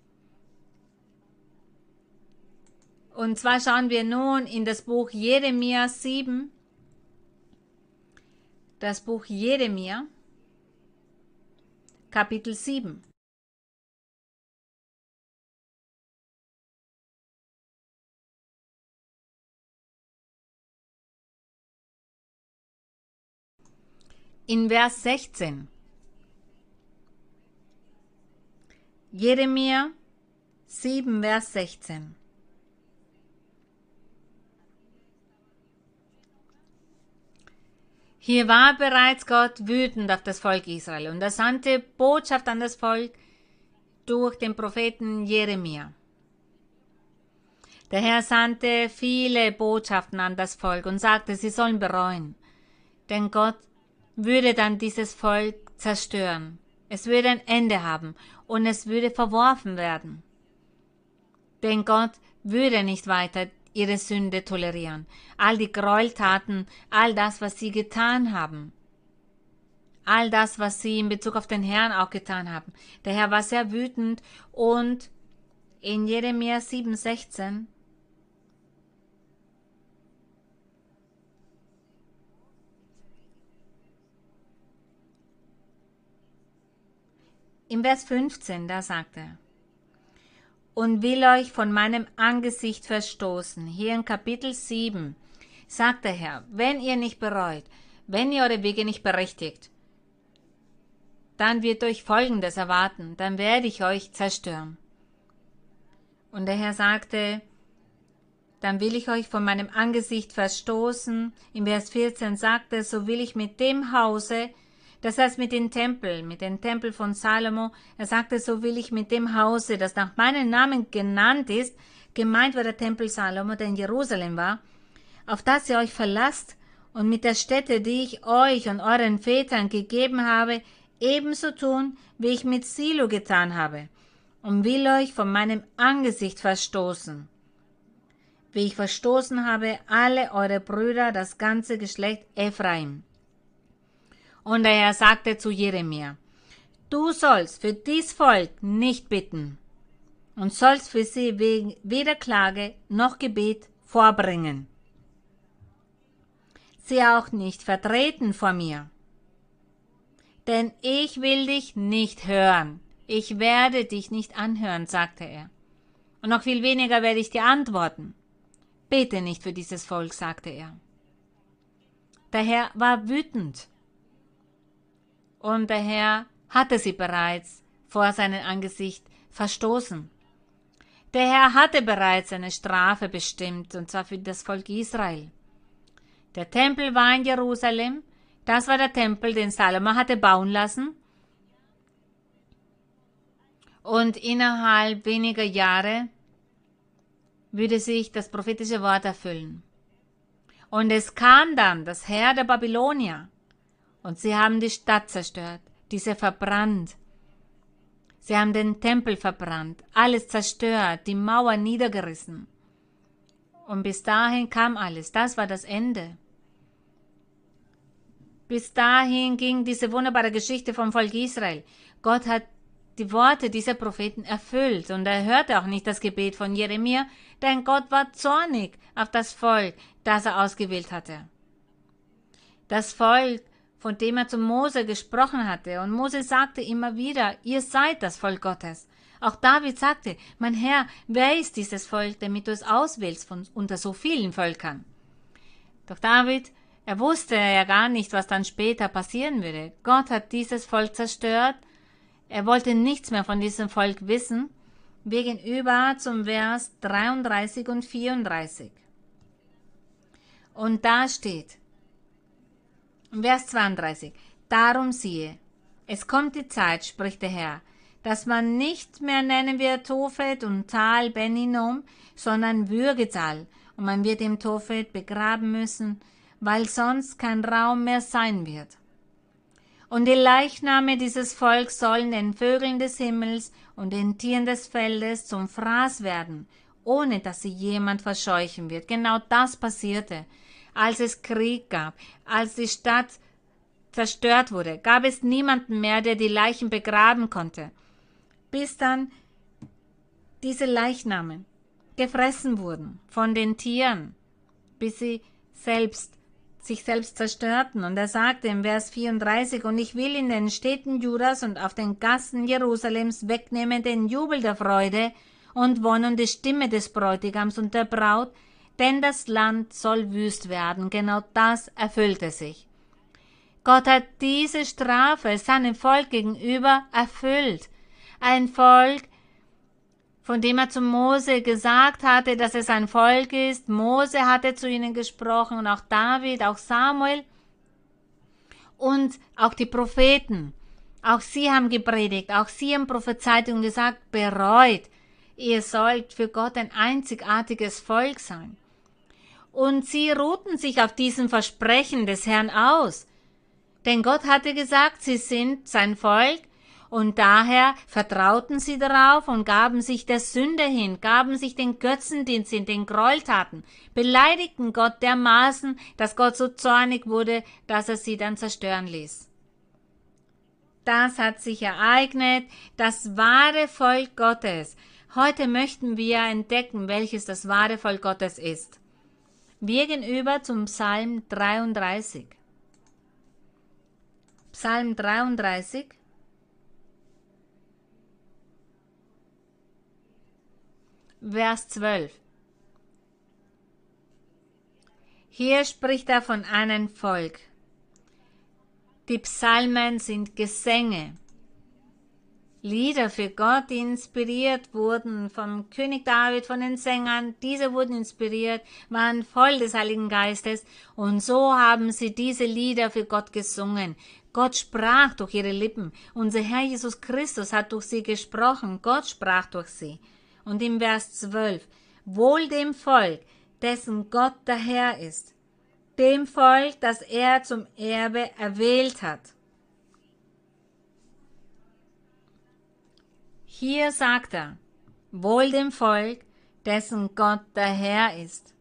Und zwar schauen wir nun in das Buch Jeremia 7, das Buch Jeremia, Kapitel 7. In Vers 16. Jeremia 7, Vers 16. Hier war bereits Gott wütend auf das Volk Israel und er sandte Botschaft an das Volk durch den Propheten Jeremia. Der Herr sandte viele Botschaften an das Volk und sagte, sie sollen bereuen, denn Gott würde dann dieses Volk zerstören. Es würde ein Ende haben und es würde verworfen werden. Denn Gott würde nicht weiter ihre Sünde tolerieren, all die Gräueltaten, all das, was sie getan haben. All das, was sie in Bezug auf den Herrn auch getan haben. Der Herr war sehr wütend und in Jeremia 7,16 Im Vers 15, da sagt er, und will euch von meinem Angesicht verstoßen. Hier in Kapitel 7 sagt der Herr, wenn ihr nicht bereut, wenn ihr eure Wege nicht berichtigt, dann wird euch Folgendes erwarten, dann werde ich euch zerstören. Und der Herr sagte, dann will ich euch von meinem Angesicht verstoßen. Im Vers 14 sagt er, so will ich mit dem Hause, das heißt mit dem Tempel, mit dem Tempel von Salomo. Er sagte, so will ich mit dem Hause, das nach meinem Namen genannt ist, gemeint war der Tempel Salomo, der in Jerusalem war, auf das ihr euch verlasst und mit der Stätte, die ich euch und euren Vätern gegeben habe, ebenso tun, wie ich mit Silo getan habe, und will euch von meinem Angesicht verstoßen. Wie ich verstoßen habe alle eure Brüder, das ganze Geschlecht Ephraim. Und der Herr sagte zu Jeremia, Du sollst für dies Volk nicht bitten und sollst für sie weder Klage noch Gebet vorbringen. Sie auch nicht vertreten vor mir. Denn ich will dich nicht hören. Ich werde dich nicht anhören, sagte er. Und noch viel weniger werde ich dir antworten. Bete nicht für dieses Volk, sagte er. Der Herr war wütend und der Herr hatte sie bereits vor seinem Angesicht verstoßen. Der Herr hatte bereits eine Strafe bestimmt, und zwar für das Volk Israel. Der Tempel war in Jerusalem, das war der Tempel, den Salomo hatte bauen lassen, und innerhalb weniger Jahre würde sich das prophetische Wort erfüllen. Und es kam dann das Herr der Babylonier Und sie haben die Stadt zerstört, diese verbrannt. Sie haben den Tempel verbrannt, alles zerstört, die Mauer niedergerissen. Und bis dahin kam alles, das war das Ende. Bis dahin ging diese wunderbare Geschichte vom Volk Israel. Gott hat die Worte dieser Propheten erfüllt und er hörte auch nicht das Gebet von Jeremia, denn Gott war zornig auf das Volk, das er ausgewählt hatte. Das Volk, von dem er zu Mose gesprochen hatte, und Mose sagte immer wieder, ihr seid das Volk Gottes. Auch David sagte, mein Herr, wer ist dieses Volk, damit du es auswählst von unter so vielen Völkern? Doch David er wusste ja gar nicht, was dann später passieren würde. Gott hat dieses Volk zerstört. Er wollte nichts mehr von diesem Volk wissen. Wir gehen über zum Vers 33 und 34. Und da steht, Vers 32, Darum siehe, es kommt die Zeit, spricht der Herr, dass man nicht mehr nennen wird Tophet und Tal Beninom, sondern Würgetal, und man wird im Tophet begraben müssen, weil sonst kein Raum mehr sein wird. Und die Leichname dieses Volks sollen den Vögeln des Himmels und den Tieren des Feldes zum Fraß werden, ohne dass sie jemand verscheuchen wird. Genau das passierte. Als es Krieg gab, als die Stadt zerstört wurde, gab es niemanden mehr, der die Leichen begraben konnte, bis dann diese Leichname gefressen wurden von den Tieren, bis sie selbst sich selbst zerstörten. Und er sagte im Vers 34, und ich will in den Städten Judas und auf den Gassen Jerusalems wegnehmen den Jubel der Freude und wonnen die Stimme des Bräutigams und der Braut, denn das Land soll wüst werden. Genau das erfüllte sich. Gott hat diese Strafe seinem Volk gegenüber erfüllt. Ein Volk, von dem er zu Mose gesagt hatte, dass es ein Volk ist. Mose hatte zu ihnen gesprochen und auch David, auch Samuel und auch die Propheten. Auch sie haben gepredigt, auch sie haben prophezeit und gesagt, bereut, ihr sollt für Gott ein einzigartiges Volk sein. Und sie ruhten sich auf diesem Versprechen des Herrn aus. Denn Gott hatte gesagt, sie sind sein Volk und daher vertrauten sie darauf und gaben sich der Sünde hin, gaben sich den Götzendienst in den Gräueltaten, beleidigten Gott dermaßen, dass Gott so zornig wurde, dass er sie dann zerstören ließ. Das hat sich ereignet, das wahre Volk Gottes. Heute möchten wir entdecken, welches das wahre Volk Gottes ist. Wir gehen über zum Psalm 33. Psalm 33. Vers 12. Hier spricht er von einem Volk. Die Psalmen sind Gesänge, Lieder für Gott, inspiriert wurden vom König David, von den Sängern. Diese wurden inspiriert, waren voll des Heiligen Geistes und so haben sie diese Lieder für Gott gesungen. Gott sprach durch ihre Lippen. Unser Herr Jesus Christus hat durch sie gesprochen. Gott sprach durch sie. Und im Vers 12, wohl dem Volk, dessen Gott der Herr ist, dem Volk, das er zum Erbe erwählt hat. Hier sagt er, wohl dem Volk, dessen Gott der Herr ist.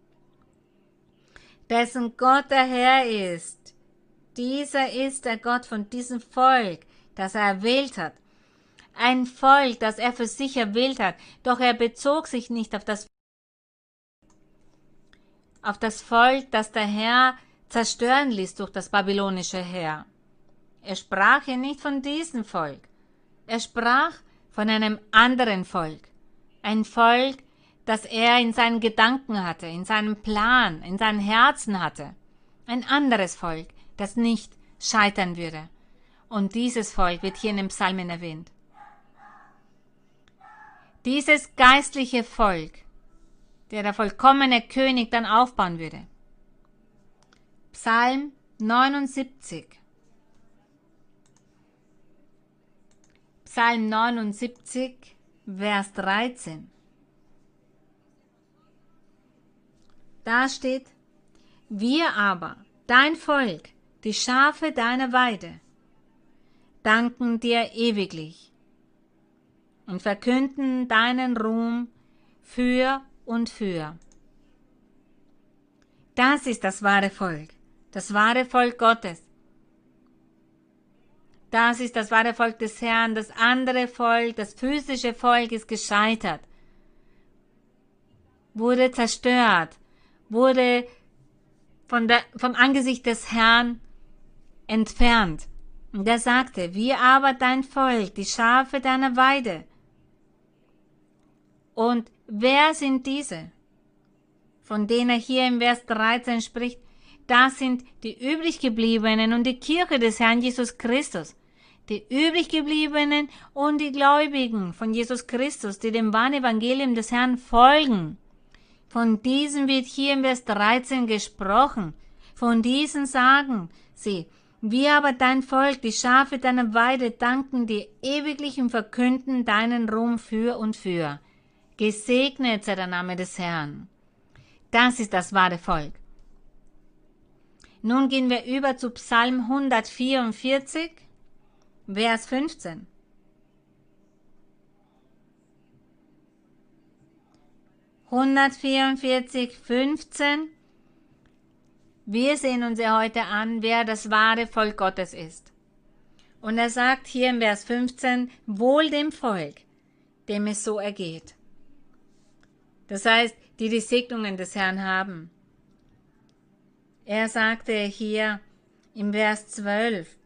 Dessen Gott der Herr ist. Dieser ist der Gott von diesem Volk, das er erwählt hat ein Volk, das er für sich erwählt hat, doch er bezog sich nicht auf das auf das Volk, das der Herr zerstören ließ durch das babylonische Heer. Er sprach hier nicht von diesem Volk. Er sprach von einem anderen Volk. Ein Volk, das er in seinen Gedanken hatte, in seinem Plan, in seinem Herzen hatte. Ein anderes Volk, das nicht scheitern würde. Und dieses Volk wird hier in den Psalmen erwähnt. Dieses geistliche Volk, der der vollkommene König dann aufbauen würde. Psalm 79. Psalm 79, Vers 13. Da steht, wir aber, dein Volk, die Schafe deiner Weide, danken dir ewiglich und verkünden deinen Ruhm für und für. Das ist das wahre Volk, das wahre Volk Gottes. Das ist das wahre Volk des Herrn. Das andere Volk, das physische Volk ist gescheitert, wurde zerstört, wurde von der, vom Angesicht des Herrn entfernt. Und er sagte, wie aber dein Volk, die Schafe deiner Weide. Und wer sind diese? Von denen er hier im Vers 13 spricht, das sind die übriggebliebenen und die Kirche des Herrn Jesus Christus die übriggebliebenen und die Gläubigen von Jesus Christus, die dem wahren Evangelium des Herrn folgen. Von diesen wird hier im Vers 13 gesprochen. Von diesen sagen sie, wir aber dein Volk, die Schafe deiner Weide, danken dir ewiglich und verkünden deinen Ruhm für und für. Gesegnet sei der Name des Herrn. Das ist das wahre Volk. Nun gehen wir über zu Psalm 144. Vers 15. Hundertvierundvierzig, fünfzehn. Wir sehen uns ja heute an, wer das wahre Volk Gottes ist. Und er sagt hier im Vers 15, wohl dem Volk, dem es so ergeht. Das heißt, die die Segnungen des Herrn haben. Er sagte hier im Vers 12,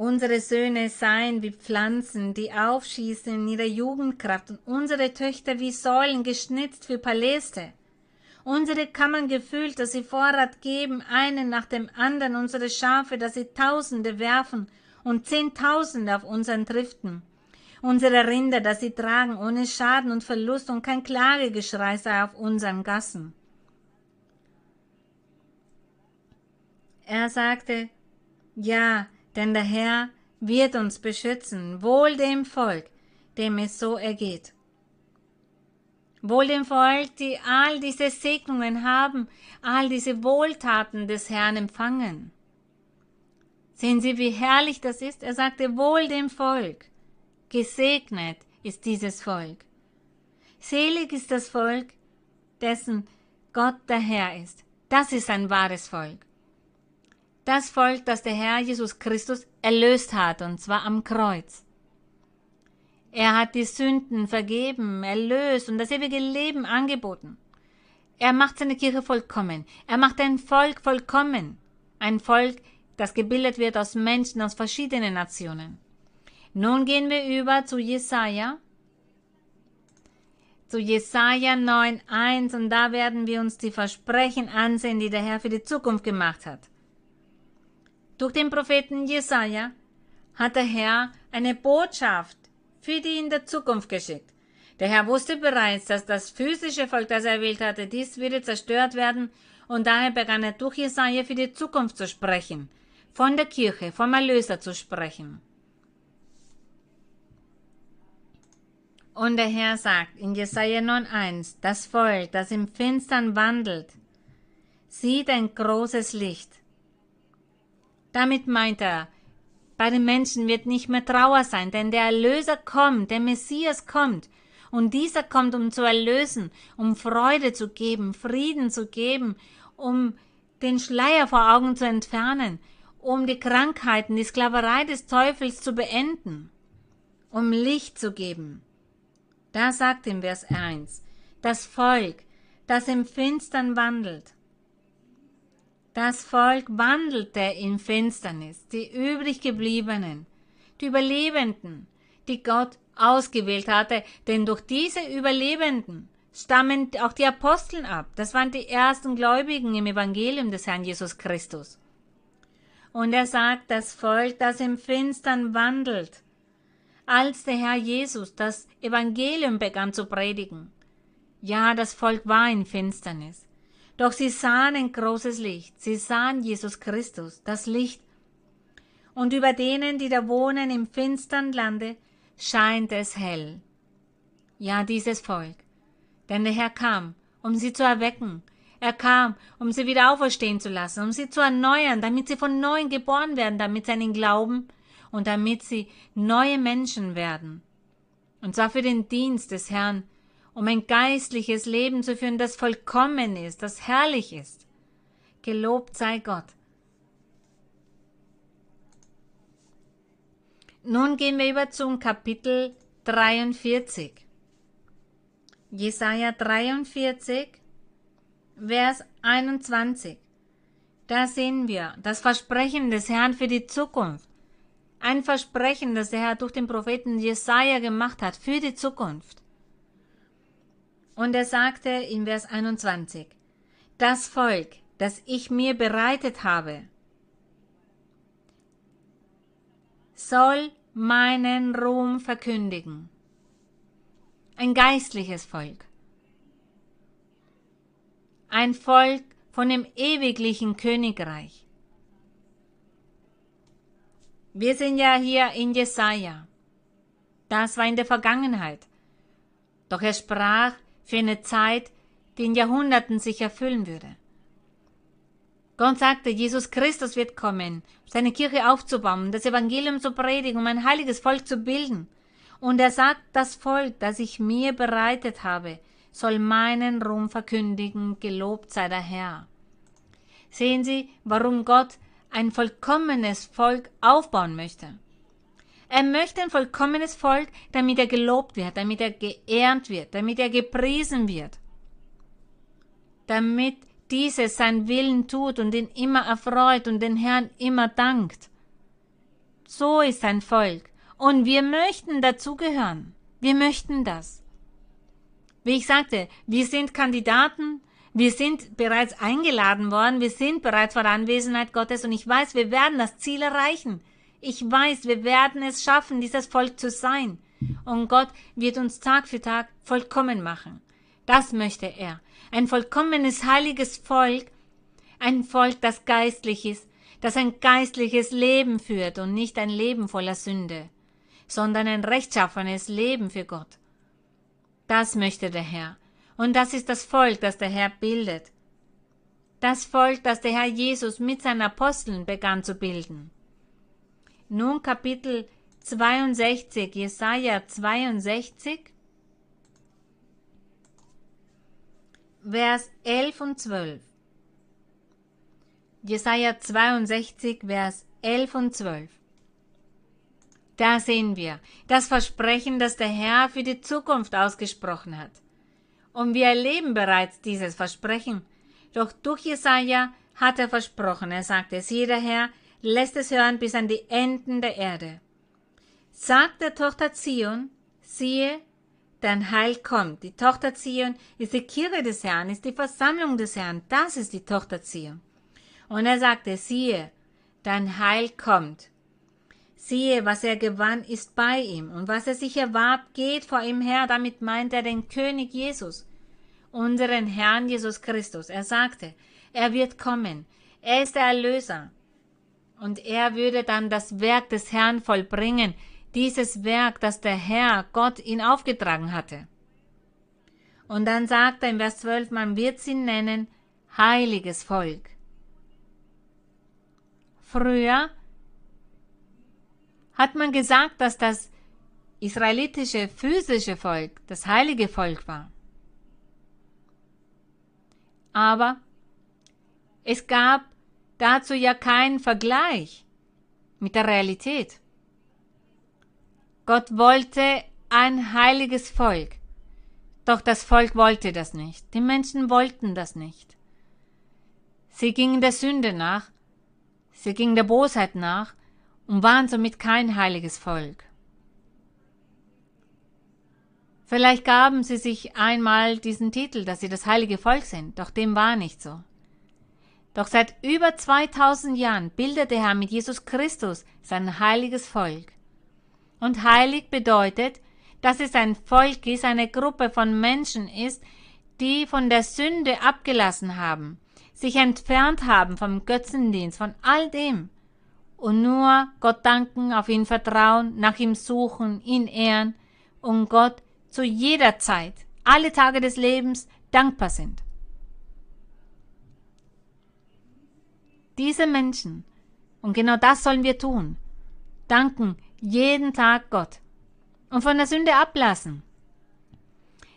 Unsere Söhne seien wie Pflanzen, die aufschießen in ihrer Jugendkraft, und unsere Töchter wie Säulen geschnitzt für Paläste. Unsere Kammern gefüllt, dass sie Vorrat geben, einen nach dem anderen, unsere Schafe, dass sie Tausende werfen und Zehntausende auf unseren Triften. Unsere Rinder, dass sie tragen ohne Schaden und Verlust und kein Klagegeschrei sei auf unseren Gassen. Er sagte, ja, denn der Herr wird uns beschützen, wohl dem Volk, dem es so ergeht. Wohl dem Volk, die all diese Segnungen haben, all diese Wohltaten des Herrn empfangen. Sehen Sie, wie herrlich das ist? Er sagte, wohl dem Volk. Gesegnet ist dieses Volk. Selig ist das Volk, dessen Gott der Herr ist. Das ist ein wahres Volk das Volk, das der Herr Jesus Christus erlöst hat, und zwar am Kreuz. Er hat die Sünden vergeben, erlöst und das ewige Leben angeboten. Er macht seine Kirche vollkommen. Er macht ein Volk vollkommen. Ein Volk, das gebildet wird aus Menschen aus verschiedenen Nationen. Nun gehen wir über zu Jesaja. Zu Jesaja 9,1 und da werden wir uns die Versprechen ansehen, die der Herr für die Zukunft gemacht hat. Durch den Propheten Jesaja hat der Herr eine Botschaft für die in der Zukunft geschickt. Der Herr wusste bereits, dass das physische Volk, das er erwählt hatte, dies würde zerstört werden, und daher begann er durch Jesaja für die Zukunft zu sprechen, von der Kirche, vom Erlöser zu sprechen. Und der Herr sagt in Jesaja 9,1: Das Volk, das im Finstern wandelt, sieht ein großes Licht. Damit meint er, bei den Menschen wird nicht mehr Trauer sein, denn der Erlöser kommt, der Messias kommt. Und dieser kommt, um zu erlösen, um Freude zu geben, Frieden zu geben, um den Schleier vor Augen zu entfernen, um die Krankheiten, die Sklaverei des Teufels zu beenden, um Licht zu geben. Da sagt im Vers 1, das Volk, das im Finstern wandelt, das Volk wandelte in Finsternis, die übriggebliebenen, die Überlebenden, die Gott ausgewählt hatte, denn durch diese Überlebenden stammen auch die Aposteln ab. Das waren die ersten Gläubigen im Evangelium des Herrn Jesus Christus. Und er sagt, das Volk, das im Finstern wandelt, als der Herr Jesus das Evangelium begann zu predigen. Ja, das Volk war in Finsternis. Doch sie sahen ein großes Licht. Sie sahen Jesus Christus, das Licht. Und über denen, die da wohnen im finstern Lande, scheint es hell. Ja, dieses Volk. Denn der Herr kam, um sie zu erwecken. Er kam, um sie wieder auferstehen zu lassen, um sie zu erneuern, damit sie von neuem geboren werden, damit sie an ihn glauben und damit sie neue Menschen werden. Und zwar für den Dienst des Herrn, um ein geistliches Leben zu führen, das vollkommen ist, das herrlich ist. Gelobt sei Gott. Nun gehen wir über zum Kapitel 43. Jesaja 43, Vers 21. Da sehen wir das Versprechen des Herrn für die Zukunft. Ein Versprechen, das der Herr durch den Propheten Jesaja gemacht hat für die Zukunft. Und er sagte in Vers 21, das Volk, das ich mir bereitet habe, soll meinen Ruhm verkündigen. Ein geistliches Volk. Ein Volk von dem ewiglichen Königreich. Wir sind ja hier in Jesaja. Das war in der Vergangenheit. Doch er sprach für eine Zeit, die in Jahrhunderten sich erfüllen würde. Gott sagte, Jesus Christus wird kommen, seine Kirche aufzubauen, das Evangelium zu predigen, um ein heiliges Volk zu bilden. Und er sagt, das Volk, das ich mir bereitet habe, soll meinen Ruhm verkündigen, gelobt sei der Herr. Sehen Sie, warum Gott ein vollkommenes Volk aufbauen möchte. Er möchte ein vollkommenes Volk, damit er gelobt wird, damit er geehrt wird, damit er gepriesen wird, damit dieses sein Willen tut und ihn immer erfreut und den Herrn immer dankt. So ist sein Volk. Und wir möchten dazugehören. Wir möchten das. Wie ich sagte, wir sind Kandidaten, wir sind bereits eingeladen worden, wir sind bereits vor der Anwesenheit Gottes und ich weiß, wir werden das Ziel erreichen. Ich weiß, wir werden es schaffen, dieses Volk zu sein. Und Gott wird uns Tag für Tag vollkommen machen. Das möchte er. Ein vollkommenes heiliges Volk, ein Volk, das geistlich ist, das ein geistliches Leben führt und nicht ein Leben voller Sünde, sondern ein rechtschaffenes Leben für Gott. Das möchte der Herr. Und das ist das Volk, das der Herr bildet. Das Volk, das der Herr Jesus mit seinen Aposteln begann zu bilden. Nun Kapitel 62, Jesaja 62, Vers 11 und 12. Jesaja 62, Vers 11 und 12. Da sehen wir das Versprechen, das der Herr für die Zukunft ausgesprochen hat. Und wir erleben bereits dieses Versprechen. Doch durch Jesaja hat er versprochen, er sagte es, jeder Herr lässt es hören bis an die Enden der Erde. Sagt der Tochter Zion, siehe, dein Heil kommt. Die Tochter Zion ist die Kirche des Herrn, ist die Versammlung des Herrn. Das ist die Tochter Zion. Und er sagte, siehe, dein Heil kommt. Siehe, was er gewann, ist bei ihm, und was er sich erwarb, geht vor ihm her. Damit meint er den König Jesus, unseren Herrn Jesus Christus. Er sagte, er wird kommen. Er ist der Erlöser. Und er würde dann das Werk des Herrn vollbringen, dieses Werk, das der Herr Gott ihn aufgetragen hatte. Und dann sagt er im Vers 12, man wird sie nennen heiliges Volk. Früher hat man gesagt, dass das israelitische physische Volk das heilige Volk war. Aber es gab dazu ja keinen Vergleich mit der Realität. Gott wollte ein heiliges Volk. Doch das Volk wollte das nicht. Die Menschen wollten das nicht. Sie gingen der Sünde nach, sie gingen der Bosheit nach und waren somit kein heiliges Volk. Vielleicht gaben sie sich einmal diesen Titel, dass sie das heilige Volk sind, doch dem war nicht so. Doch seit über 2000 Jahren bildet der Herr mit Jesus Christus sein heiliges Volk. Und heilig bedeutet, dass es ein Volk ist, eine Gruppe von Menschen ist, die von der Sünde abgelassen haben, sich entfernt haben vom Götzendienst, von all dem und nur Gott danken, auf ihn vertrauen, nach ihm suchen, ihn ehren und Gott zu jeder Zeit, alle Tage des Lebens dankbar sind. Diese Menschen, und genau das sollen wir tun, danken jeden Tag Gott und von der Sünde ablassen.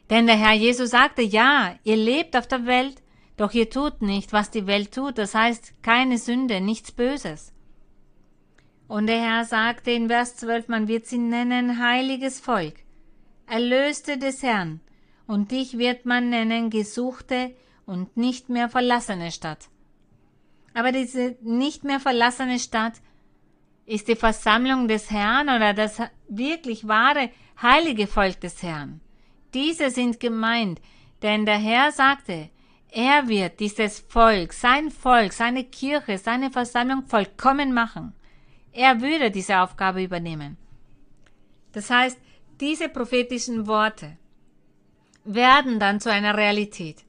Denn der Herr Jesus sagte, ja, ihr lebt auf der Welt, doch ihr tut nicht, was die Welt tut, das heißt keine Sünde, nichts Böses. Und der Herr sagte in Vers 12, man wird sie nennen heiliges Volk, Erlöste des Herrn, und dich wird man nennen gesuchte und nicht mehr verlassene Stadt. Aber diese nicht mehr verlassene Stadt ist die Versammlung des Herrn oder das wirklich wahre heilige Volk des Herrn. Diese sind gemeint, denn der Herr sagte, er wird dieses Volk, sein Volk, seine Kirche, seine Versammlung vollkommen machen. Er würde diese Aufgabe übernehmen. Das heißt, diese prophetischen Worte werden dann zu einer Realität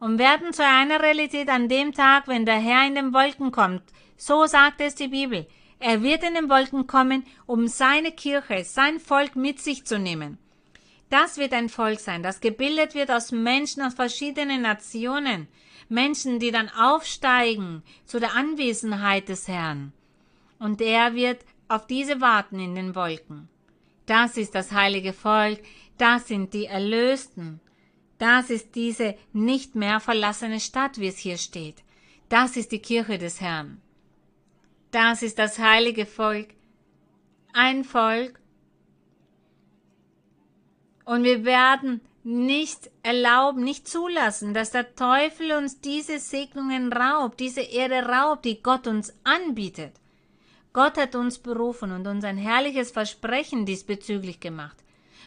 und werden zu einer Realität an dem Tag, wenn der Herr in den Wolken kommt. So sagt es die Bibel. Er wird in den Wolken kommen, um seine Kirche, sein Volk mit sich zu nehmen. Das wird ein Volk sein, das gebildet wird aus Menschen aus verschiedenen Nationen, Menschen, die dann aufsteigen zu der Anwesenheit des Herrn. Und er wird auf diese warten in den Wolken. Das ist das heilige Volk, das sind die Erlösten, das ist diese nicht mehr verlassene Stadt, wie es hier steht. Das ist die Kirche des Herrn. Das ist das heilige Volk. Ein Volk. Und wir werden nicht erlauben, nicht zulassen, dass der Teufel uns diese Segnungen raubt, diese Ehre raubt, die Gott uns anbietet. Gott hat uns berufen und uns ein herrliches Versprechen diesbezüglich gemacht.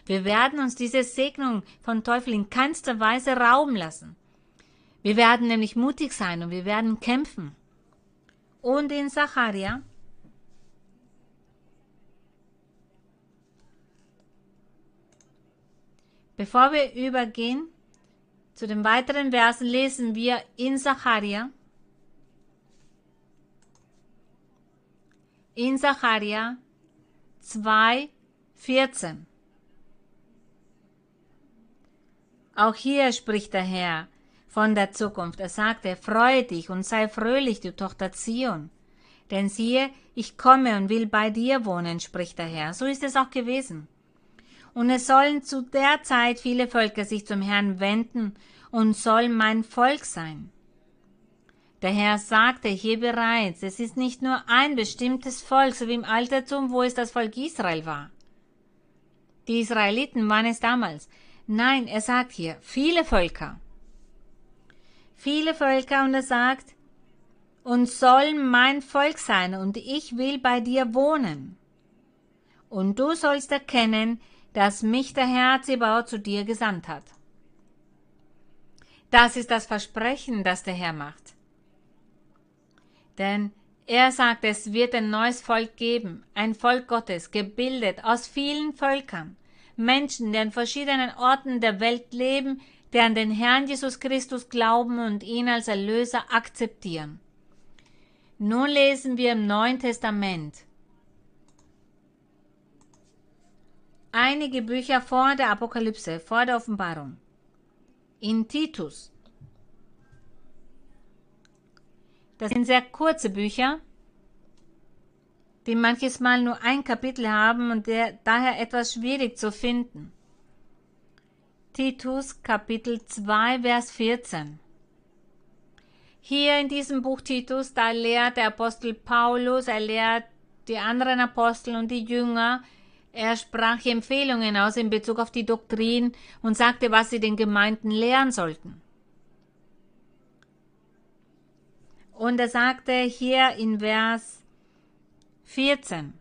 Wir werden uns diese Segnung von Teufel in keinster Weise rauben lassen. Wir werden nämlich mutig sein und wir werden kämpfen. Und in Sacharia Bevor wir übergehen zu den weiteren Versen, lesen wir in Sacharia in Sacharia 2, 14. Auch hier spricht der Herr von der Zukunft. Er sagte, freue dich und sei fröhlich, du Tochter Zion. Denn siehe, ich komme und will bei dir wohnen, spricht der Herr. So ist es auch gewesen. Und es sollen zu der Zeit viele Völker sich zum Herrn wenden und soll mein Volk sein. Der Herr sagte hier bereits, es ist nicht nur ein bestimmtes Volk, so wie im Altertum, wo es das Volk Israel war. Die Israeliten waren es damals. Nein, er sagt hier viele Völker. Viele Völker und er sagt, und soll mein Volk sein und ich will bei dir wohnen. Und du sollst erkennen, dass mich der Herr Zebau zu dir gesandt hat. Das ist das Versprechen, das der Herr macht. Denn er sagt, es wird ein neues Volk geben, ein Volk Gottes, gebildet aus vielen Völkern. Menschen, die an verschiedenen Orten der Welt leben, die an den Herrn Jesus Christus glauben und ihn als Erlöser akzeptieren. Nun lesen wir im Neuen Testament einige Bücher vor der Apokalypse, vor der Offenbarung. In Titus. Das sind sehr kurze Bücher, die manches Mal nur ein Kapitel haben und der daher etwas schwierig zu finden. Titus Kapitel 2 Vers 14 Hier in diesem Buch Titus, da lehrt der Apostel Paulus, er lehrt die anderen Apostel und die Jünger, er sprach Empfehlungen aus in Bezug auf die Doktrin und sagte, was sie den Gemeinden lehren sollten. Und er sagte hier in Vers 14.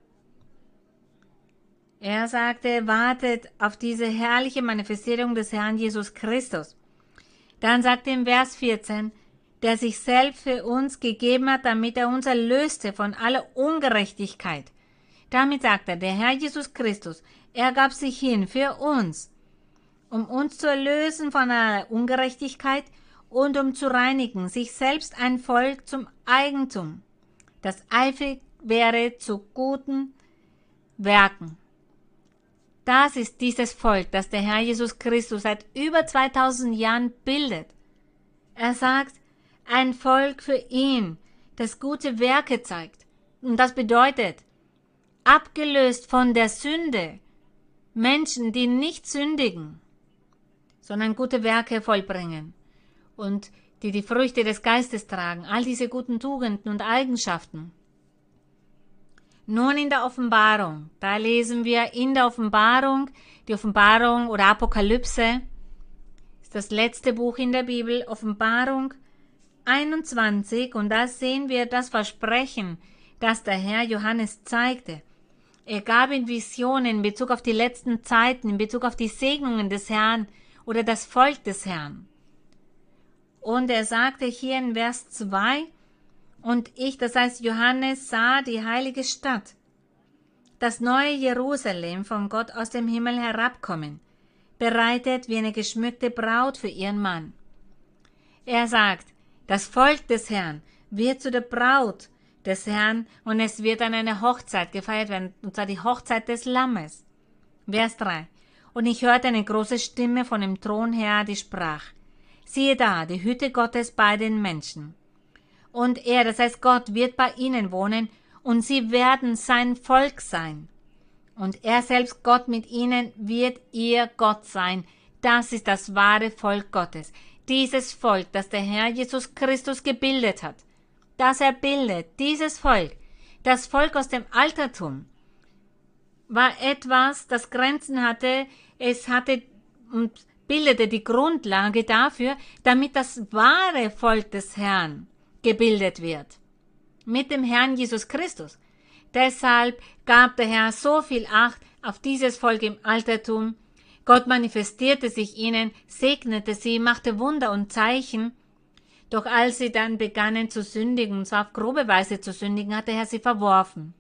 Er sagte, wartet auf diese herrliche Manifestierung des Herrn Jesus Christus. Dann sagt er im Vers 14, der sich selbst für uns gegeben hat, damit er uns erlöste von aller Ungerechtigkeit. Damit sagt er, der Herr Jesus Christus, er gab sich hin für uns, um uns zu erlösen von aller Ungerechtigkeit und um zu reinigen, sich selbst ein Volk zum Eigentum, das eifrig wäre zu guten Werken. Das ist dieses Volk, das der Herr Jesus Christus seit über 2000 Jahren bildet. Er sagt, ein Volk für ihn, das gute Werke zeigt. Und das bedeutet, abgelöst von der Sünde, Menschen, die nicht sündigen, sondern gute Werke vollbringen und die die Früchte des Geistes tragen, all diese guten Tugenden und Eigenschaften. Nun in der Offenbarung, da lesen wir in der Offenbarung, die Offenbarung oder Apokalypse, ist das letzte Buch in der Bibel, Offenbarung 21, und da sehen wir das Versprechen, das der Herr Johannes zeigte. Er gab in Visionen in Bezug auf die letzten Zeiten, in Bezug auf die Segnungen des Herrn oder das Volk des Herrn. Und er sagte hier in Vers 2, und ich, das heißt Johannes, sah die heilige Stadt, das neue Jerusalem von Gott aus dem Himmel herabkommen, bereitet wie eine geschmückte Braut für ihren Mann. Er sagt, das Volk des Herrn wird zu der Braut des Herrn und es wird an eine Hochzeit gefeiert werden, und zwar die Hochzeit des Lammes. Vers 3. Und ich hörte eine große Stimme von dem Thron her, die sprach, siehe da, die Hütte Gottes bei den Menschen und er, das heißt Gott, wird bei ihnen wohnen und sie werden sein Volk sein. Und er selbst, Gott mit ihnen, wird ihr Gott sein. Das ist das wahre Volk Gottes. Dieses Volk, das der Herr Jesus Christus gebildet hat. Das er bildet, dieses Volk, das Volk aus dem Altertum, war etwas, das Grenzen hatte, es hatte und bildete die Grundlage dafür, damit das wahre Volk des Herrn gebildet wird. Mit dem Herrn Jesus Christus. Deshalb gab der Herr so viel Acht auf dieses Volk im Altertum. Gott manifestierte sich ihnen, segnete sie, machte Wunder und Zeichen. Doch als sie dann begannen zu sündigen, und zwar auf grobe Weise zu sündigen, hat der Herr sie verworfen.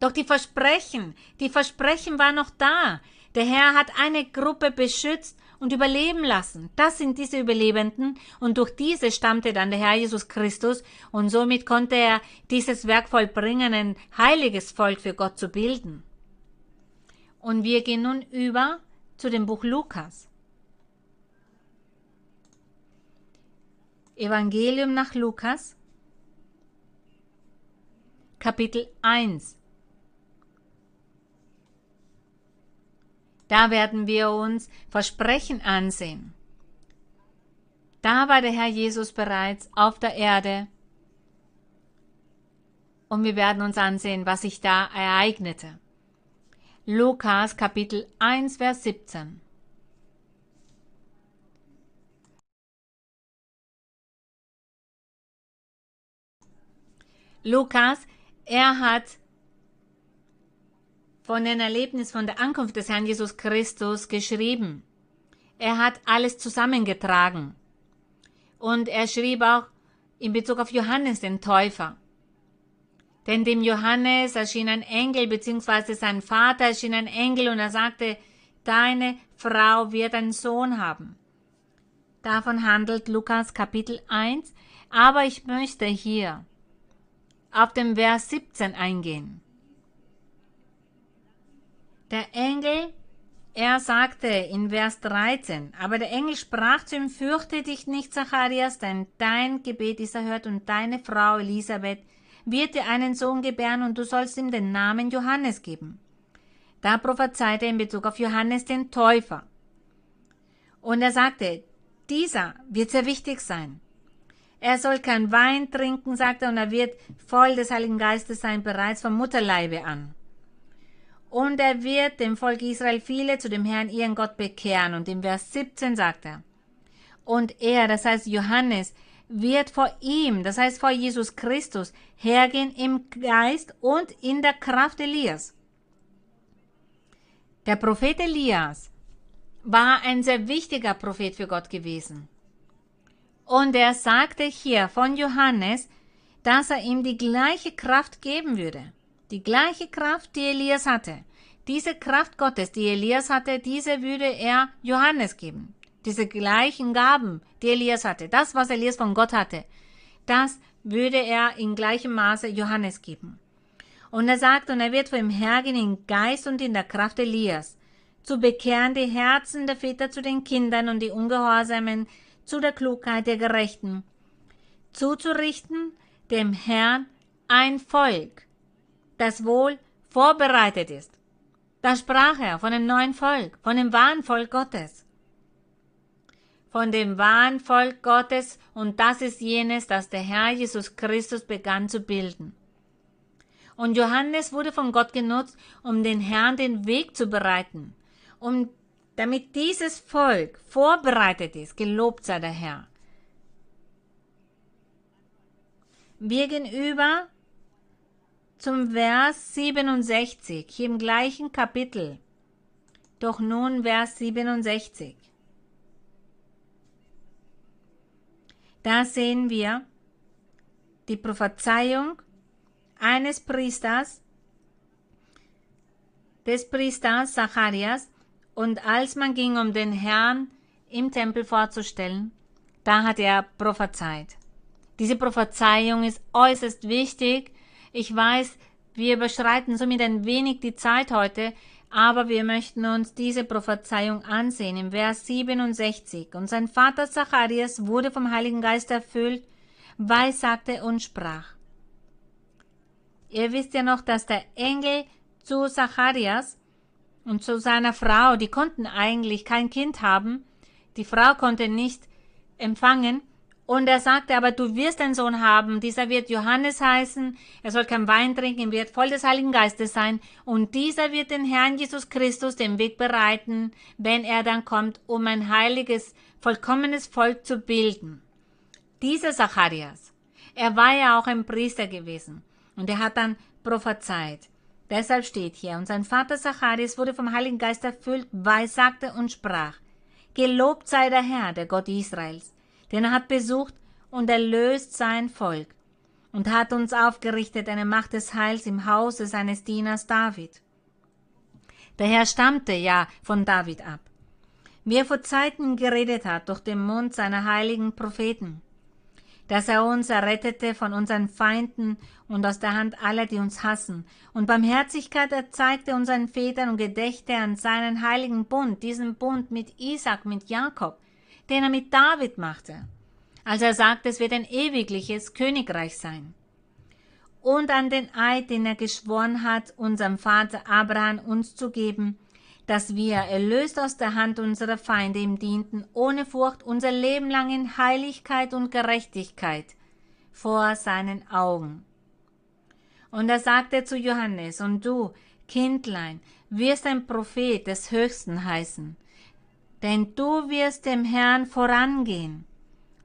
Doch die Versprechen, die Versprechen waren noch da. Der Herr hat eine Gruppe beschützt und überleben lassen. Das sind diese Überlebenden und durch diese stammte dann der Herr Jesus Christus und somit konnte er dieses Werk vollbringen, ein heiliges Volk für Gott zu bilden. Und wir gehen nun über zu dem Buch Lukas. Evangelium nach Lukas, Kapitel 1. Da werden wir uns Versprechen ansehen. Da war der Herr Jesus bereits auf der Erde und wir werden uns ansehen, was sich da ereignete. Lukas Kapitel 1, Vers 17. Lukas, er hat von den Erlebnissen von der Ankunft des Herrn Jesus Christus geschrieben. Er hat alles zusammengetragen. Und er schrieb auch in Bezug auf Johannes den Täufer. Denn dem Johannes erschien ein Engel, beziehungsweise sein Vater erschien ein Engel und er sagte, deine Frau wird einen Sohn haben. Davon handelt Lukas Kapitel 1, aber ich möchte hier auf den Vers 17 eingehen. Der Engel, er sagte in Vers 13, aber der Engel sprach zu ihm, fürchte dich nicht, Zacharias, denn dein Gebet ist erhört und deine Frau Elisabeth wird dir einen Sohn gebären und du sollst ihm den Namen Johannes geben. Da prophezeite er in Bezug auf Johannes den Täufer. Und er sagte, dieser wird sehr wichtig sein. Er soll kein Wein trinken, sagte er, und er wird voll des Heiligen Geistes sein, bereits vom Mutterleibe an. Und er wird dem Volk Israel viele zu dem Herrn ihren Gott bekehren. Und im Vers 17 sagt er, und er, das heißt Johannes, wird vor ihm, das heißt vor Jesus Christus, hergehen im Geist und in der Kraft Elias. Der Prophet Elias war ein sehr wichtiger Prophet für Gott gewesen. Und er sagte hier von Johannes, dass er ihm die gleiche Kraft geben würde. Die gleiche Kraft, die Elias hatte. Diese Kraft Gottes, die Elias hatte, diese würde er Johannes geben. Diese gleichen Gaben, die Elias hatte, das, was Elias von Gott hatte, das würde er in gleichem Maße Johannes geben. Und er sagt, und er wird vor ihm hergehen in Geist und in der Kraft Elias, zu bekehren die Herzen der Väter zu den Kindern und die Ungehorsamen zu der Klugheit der Gerechten, zuzurichten dem Herrn ein Volk, das wohl vorbereitet ist. Da sprach er von dem neuen Volk, von dem wahren Volk Gottes. Von dem wahren Volk Gottes, und das ist jenes, das der Herr Jesus Christus begann zu bilden. Und Johannes wurde von Gott genutzt, um den Herrn den Weg zu bereiten, um damit dieses Volk vorbereitet ist. Gelobt sei der Herr. Wir gehen über zum Vers 67, hier im gleichen Kapitel. Doch nun Vers 67. Da sehen wir die Prophezeiung eines Priesters, des Priesters Zacharias, und als man ging, um den Herrn im Tempel vorzustellen, da hat er prophezeit. Diese Prophezeiung ist äußerst wichtig. Ich weiß, wir überschreiten somit ein wenig die Zeit heute, aber wir möchten uns diese Prophezeiung ansehen im Vers 67. Und sein Vater Zacharias wurde vom Heiligen Geist erfüllt, weissagte und sprach. Ihr wisst ja noch, dass der Engel zu Zacharias und zu seiner Frau, die konnten eigentlich kein Kind haben, die Frau konnte nicht empfangen, und er sagte, aber du wirst einen Sohn haben, dieser wird Johannes heißen, er soll kein Wein trinken, wird voll des Heiligen Geistes sein, und dieser wird den Herrn Jesus Christus den Weg bereiten, wenn er dann kommt, um ein heiliges, vollkommenes Volk zu bilden. Dieser Zacharias, er war ja auch ein Priester gewesen, und er hat dann prophezeit. Deshalb steht hier, und sein Vater Zacharias wurde vom Heiligen Geist erfüllt, weissagte und sprach, Gelobt sei der Herr, der Gott Israels, denn er hat besucht und erlöst sein Volk und hat uns aufgerichtet eine Macht des Heils im Hause seines Dieners David. Der Herr stammte ja von David ab, wie er vor Zeiten geredet hat durch den Mund seiner heiligen Propheten, dass er uns errettete von unseren Feinden und aus der Hand aller, die uns hassen, und Barmherzigkeit erzeigte unseren Vätern und gedächte an seinen heiligen Bund, diesen Bund mit Isaac, mit Jakob, den er mit David machte, als er sagte, es wird ein ewigliches Königreich sein. Und an den Eid, den er geschworen hat, unserem Vater Abraham uns zu geben, dass wir, erlöst aus der Hand unserer Feinde, ihm dienten, ohne Furcht unser Leben lang in Heiligkeit und Gerechtigkeit vor seinen Augen. Und er sagte zu Johannes, und du, Kindlein, wirst ein Prophet des Höchsten heißen, denn du wirst dem Herrn vorangehen.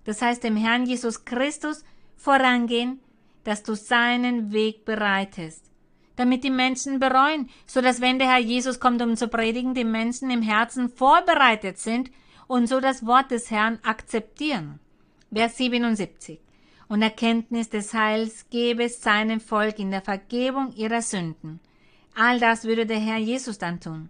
Das heißt, dem Herrn Jesus Christus vorangehen, dass du seinen Weg bereitest, damit die Menschen bereuen, so dass wenn der Herr Jesus kommt, um zu predigen, die Menschen im Herzen vorbereitet sind und so das Wort des Herrn akzeptieren. Vers 77. Und Erkenntnis des Heils gebe es seinem Volk in der Vergebung ihrer Sünden. All das würde der Herr Jesus dann tun.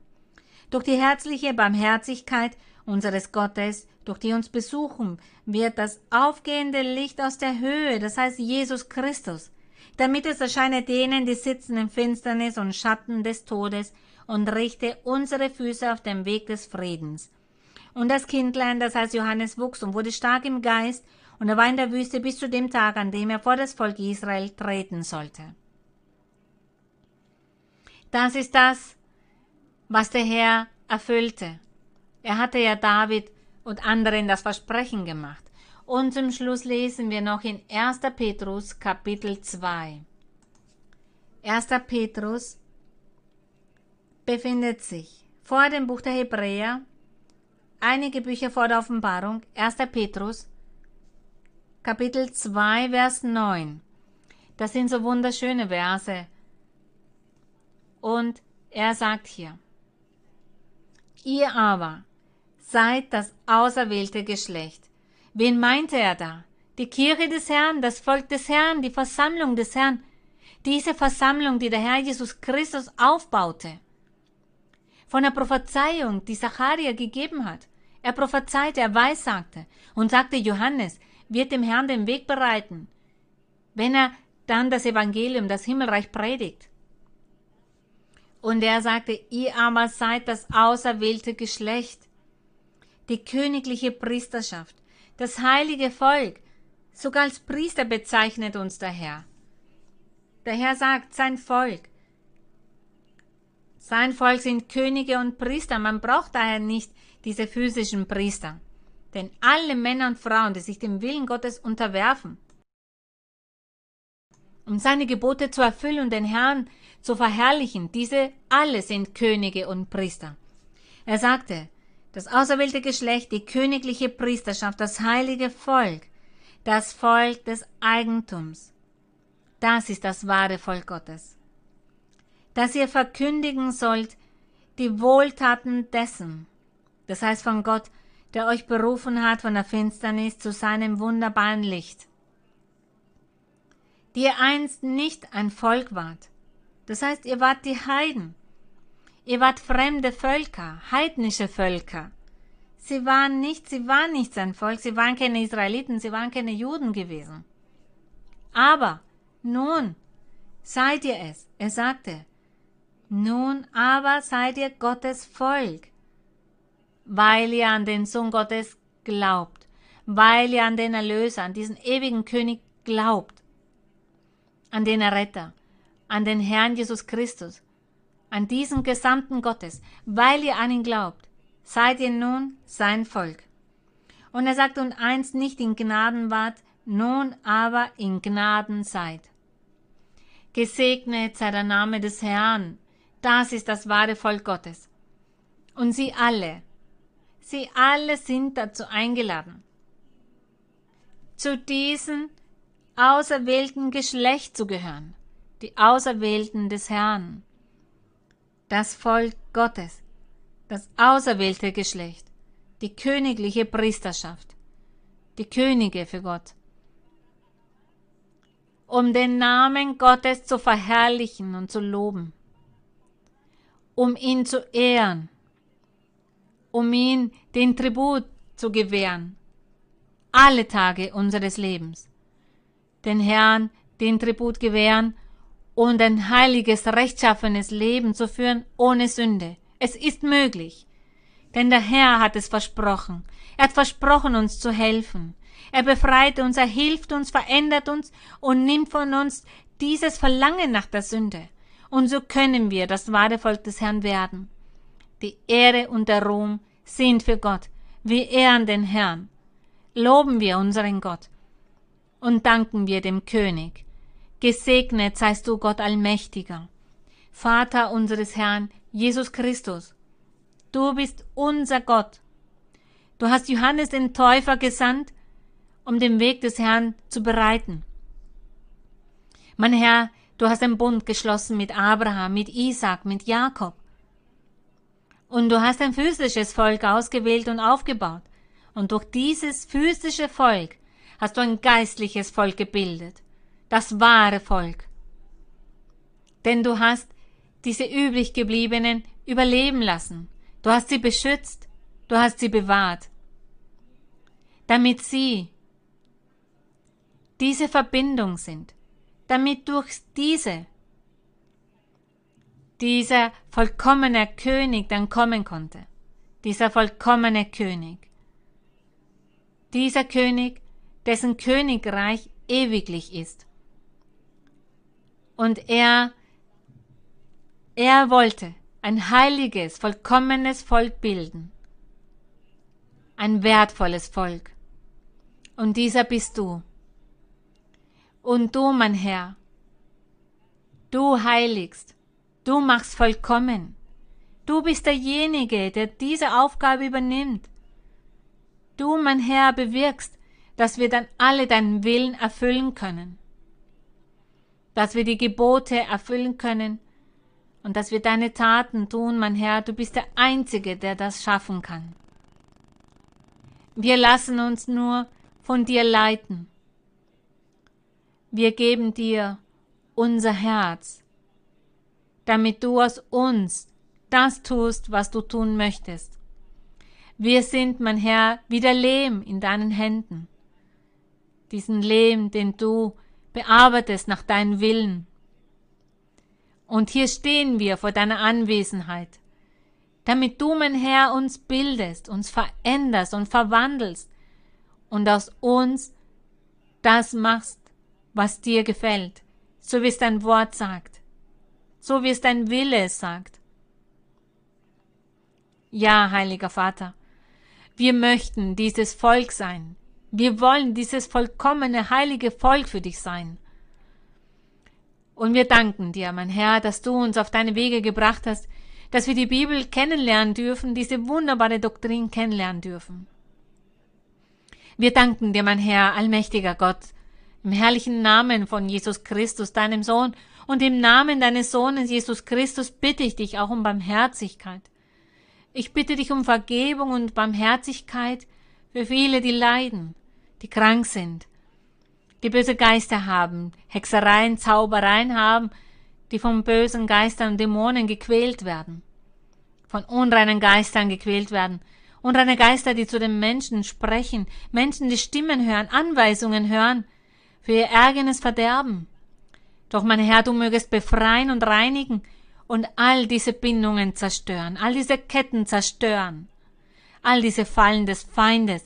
Durch die herzliche Barmherzigkeit unseres Gottes, durch die uns besuchen, wird das aufgehende Licht aus der Höhe, das heißt Jesus Christus, damit es erscheine denen, die sitzen in Finsternis und Schatten des Todes, und richte unsere Füße auf den Weg des Friedens. Und das Kindlein, das heißt Johannes, wuchs und wurde stark im Geist, und er war in der Wüste bis zu dem Tag, an dem er vor das Volk Israel treten sollte. Das ist das, was der Herr erfüllte. Er hatte ja David und anderen das Versprechen gemacht. Und zum Schluss lesen wir noch in 1. Petrus Kapitel 2. 1. Petrus befindet sich vor dem Buch der Hebräer, einige Bücher vor der Offenbarung, 1. Petrus Kapitel 2, Vers 9. Das sind so wunderschöne Verse. Und er sagt hier, Ihr aber seid das auserwählte Geschlecht. Wen meinte er da? Die Kirche des Herrn, das Volk des Herrn, die Versammlung des Herrn. Diese Versammlung, die der Herr Jesus Christus aufbaute. Von der Prophezeiung, die Zacharia gegeben hat. Er prophezeite, er weissagte und sagte, Johannes wird dem Herrn den Weg bereiten, wenn er dann das Evangelium, das Himmelreich predigt. Und er sagte, ihr aber seid das auserwählte Geschlecht, die königliche Priesterschaft, das heilige Volk, Sogar als Priester bezeichnet uns der Herr. Der Herr sagt, sein Volk. Sein Volk sind Könige und Priester. Man braucht daher nicht diese physischen Priester. Denn alle Männer und Frauen, die sich dem Willen Gottes unterwerfen, um seine Gebote zu erfüllen und den Herrn zu verherrlichen, diese alle sind Könige und Priester. Er sagte, das auserwählte Geschlecht, die königliche Priesterschaft, das heilige Volk, das Volk des Eigentums. Das ist das wahre Volk Gottes. Dass ihr verkündigen sollt die Wohltaten dessen, das heißt von Gott, der euch berufen hat von der Finsternis zu seinem wunderbaren Licht. Die ihr einst nicht ein Volk wart, das heißt, ihr wart die Heiden, ihr wart fremde Völker, heidnische Völker, Sie waren nicht, sie waren nicht sein Volk, sie waren keine Israeliten, sie waren keine Juden gewesen. Aber nun seid ihr es. Er sagte, nun aber seid ihr Gottes Volk, weil ihr an den Sohn Gottes glaubt, weil ihr an den Erlöser, an diesen ewigen König glaubt, an den Erretter, an den Herrn Jesus Christus, an diesen Gesandten Gottes, weil ihr an ihn glaubt seid ihr nun sein Volk. Und er sagt, und einst nicht in Gnaden wart, nun aber in Gnaden seid. Gesegnet sei der Name des Herrn, das ist das wahre Volk Gottes. Und sie alle, sie alle sind dazu eingeladen, zu diesem auserwählten Geschlecht zu gehören, die Auserwählten des Herrn, das Volk Gottes, das auserwählte Geschlecht, die königliche Priesterschaft, die Könige für Gott. Um den Namen Gottes zu verherrlichen und zu loben, um ihn zu ehren, um ihn den Tribut zu gewähren, alle Tage unseres Lebens, den Herrn den Tribut gewähren und ein heiliges, rechtschaffenes Leben zu führen ohne Sünde, es ist möglich. Denn der Herr hat es versprochen. Er hat versprochen, uns zu helfen. Er befreit uns, er hilft uns, verändert uns und nimmt von uns dieses Verlangen nach der Sünde. Und so können wir das wahre Volk des Herrn werden. Die Ehre und der Ruhm sind für Gott. Wir ehren den Herrn. Loben wir unseren Gott und danken wir dem König. Gesegnet seist du, Gott Allmächtiger, Vater unseres Herrn Jesus Christus. Du bist unser Gott. Du hast Johannes den Täufer gesandt, um den Weg des Herrn zu bereiten. Mein Herr, du hast einen Bund geschlossen mit Abraham, mit Isaac, mit Jakob. Und du hast ein physisches Volk ausgewählt und aufgebaut. Und durch dieses physische Volk hast du ein geistliches Volk gebildet. Das wahre Volk. Denn du hast diese übrig gebliebenen überleben lassen. Du hast sie beschützt, du hast sie bewahrt, damit sie diese Verbindung sind, damit durch diese dieser vollkommene König dann kommen konnte. Dieser vollkommene König. Dieser König, dessen Königreich ewiglich ist. Und er er wollte ein heiliges, vollkommenes Volk bilden. Ein wertvolles Volk. Und dieser bist du. Und du, mein Herr, du heiligst, du machst vollkommen. Du bist derjenige, der diese Aufgabe übernimmt. Du, mein Herr, bewirkst, dass wir dann alle deinen Willen erfüllen können. Dass wir die Gebote erfüllen können, und dass wir deine Taten tun, mein Herr, du bist der Einzige, der das schaffen kann. Wir lassen uns nur von dir leiten. Wir geben dir unser Herz, damit du aus uns das tust, was du tun möchtest. Wir sind, mein Herr, wie der Lehm in deinen Händen. Diesen Lehm, den du bearbeitest nach deinem Willen. Und hier stehen wir vor deiner Anwesenheit, damit du, mein Herr, uns bildest, uns veränderst und verwandelst und aus uns das machst, was dir gefällt, so wie es dein Wort sagt, so wie es dein Wille sagt. Ja, heiliger Vater, wir möchten dieses Volk sein. Wir wollen dieses vollkommene, heilige Volk für dich sein. Und wir danken dir, mein Herr, dass du uns auf deine Wege gebracht hast, dass wir die Bibel kennenlernen dürfen, diese wunderbare Doktrin kennenlernen dürfen. Wir danken dir, mein Herr, allmächtiger Gott, im herrlichen Namen von Jesus Christus, deinem Sohn, und im Namen deines Sohnes Jesus Christus bitte ich dich auch um Barmherzigkeit. Ich bitte dich um Vergebung und Barmherzigkeit für viele, die leiden, die krank sind, die böse Geister haben, Hexereien, Zaubereien haben, die von bösen Geistern und Dämonen gequält werden, von unreinen Geistern gequält werden, unreine Geister, die zu den Menschen sprechen, Menschen, die Stimmen hören, Anweisungen hören, für ihr eigenes Verderben. Doch mein Herr, du mögest befreien und reinigen und all diese Bindungen zerstören, all diese Ketten zerstören, all diese Fallen des Feindes,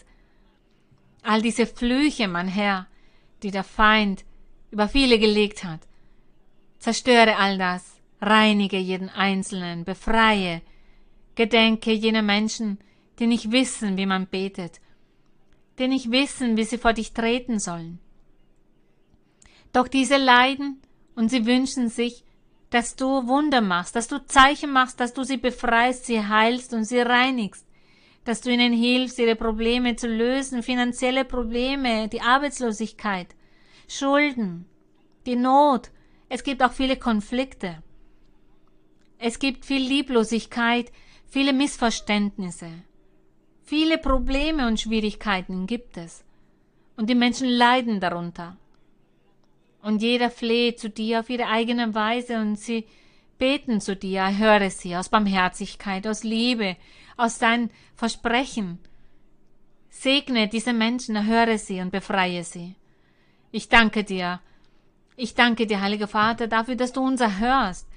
all diese Flüche, mein Herr, die der Feind über viele gelegt hat. Zerstöre all das, reinige jeden Einzelnen, befreie, gedenke jener Menschen, die nicht wissen, wie man betet, die nicht wissen, wie sie vor dich treten sollen. Doch diese leiden und sie wünschen sich, dass du Wunder machst, dass du Zeichen machst, dass du sie befreist, sie heilst und sie reinigst, dass du ihnen hilfst, ihre Probleme zu lösen, finanzielle Probleme, die Arbeitslosigkeit, Schulden, die Not. Es gibt auch viele Konflikte. Es gibt viel Lieblosigkeit, viele Missverständnisse. Viele Probleme und Schwierigkeiten gibt es. Und die Menschen leiden darunter. Und jeder fleht zu dir auf ihre eigene Weise und sie beten zu dir, höre sie aus Barmherzigkeit, aus Liebe, aus dein Versprechen. Segne diese Menschen, erhöre sie und befreie sie. Ich danke dir. Ich danke dir, Heiliger Vater, dafür, dass du uns erhörst.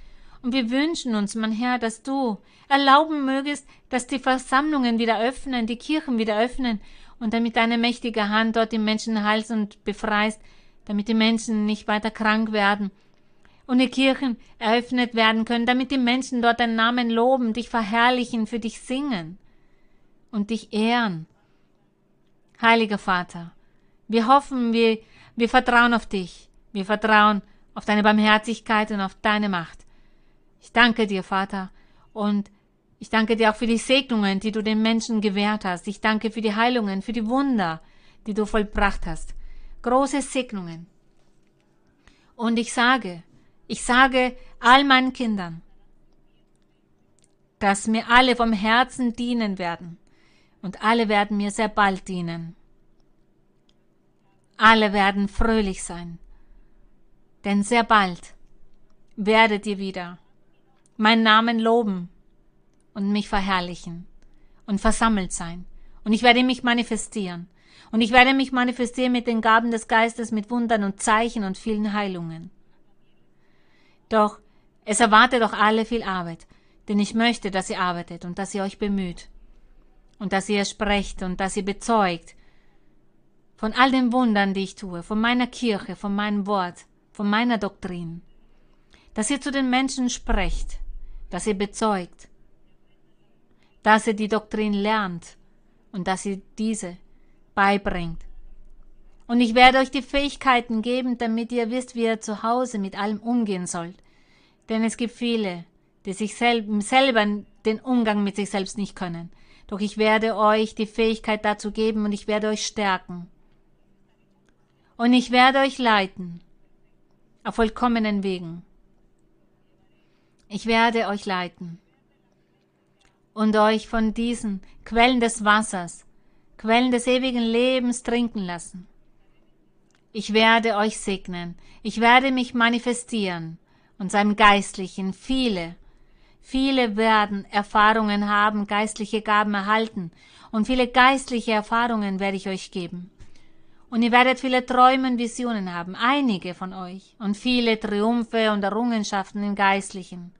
Und wir wünschen uns, mein Herr, dass du erlauben mögest, dass die Versammlungen wieder öffnen, die Kirchen wieder öffnen und damit deine mächtige Hand dort die Menschen heilst und befreist, damit die Menschen nicht weiter krank werden und die Kirchen eröffnet werden können, damit die Menschen dort deinen Namen loben, dich verherrlichen, für dich singen und dich ehren. Heiliger Vater, wir hoffen, wir, wir vertrauen auf dich, wir vertrauen auf deine Barmherzigkeit und auf deine Macht. Ich danke dir, Vater, und ich danke dir auch für die Segnungen, die du den Menschen gewährt hast. Ich danke für die Heilungen, für die Wunder, die du vollbracht hast große Segnungen. Und ich sage, ich sage all meinen Kindern, dass mir alle vom Herzen dienen werden und alle werden mir sehr bald dienen. Alle werden fröhlich sein, denn sehr bald werdet ihr wieder meinen Namen loben und mich verherrlichen und versammelt sein, und ich werde mich manifestieren und ich werde mich manifestieren mit den Gaben des Geistes, mit Wundern und Zeichen und vielen Heilungen. Doch es erwartet doch alle viel Arbeit, denn ich möchte, dass ihr arbeitet und dass ihr euch bemüht und dass ihr sprecht und dass ihr bezeugt von all den Wundern, die ich tue, von meiner Kirche, von meinem Wort, von meiner Doktrin, dass ihr zu den Menschen sprecht, dass ihr bezeugt, dass ihr die Doktrin lernt und dass ihr diese beibringt. Und ich werde euch die Fähigkeiten geben, damit ihr wisst, wie ihr zu Hause mit allem umgehen sollt. Denn es gibt viele, die sich sel selber den Umgang mit sich selbst nicht können. Doch ich werde euch die Fähigkeit dazu geben und ich werde euch stärken. Und ich werde euch leiten auf vollkommenen Wegen. Ich werde euch leiten und euch von diesen Quellen des Wassers Quellen des ewigen Lebens trinken lassen. Ich werde euch segnen, ich werde mich manifestieren und seinem Geistlichen viele, viele werden Erfahrungen haben, geistliche Gaben erhalten und viele geistliche Erfahrungen werde ich euch geben. Und ihr werdet viele Träume Visionen haben, einige von euch, und viele Triumphe und Errungenschaften im Geistlichen.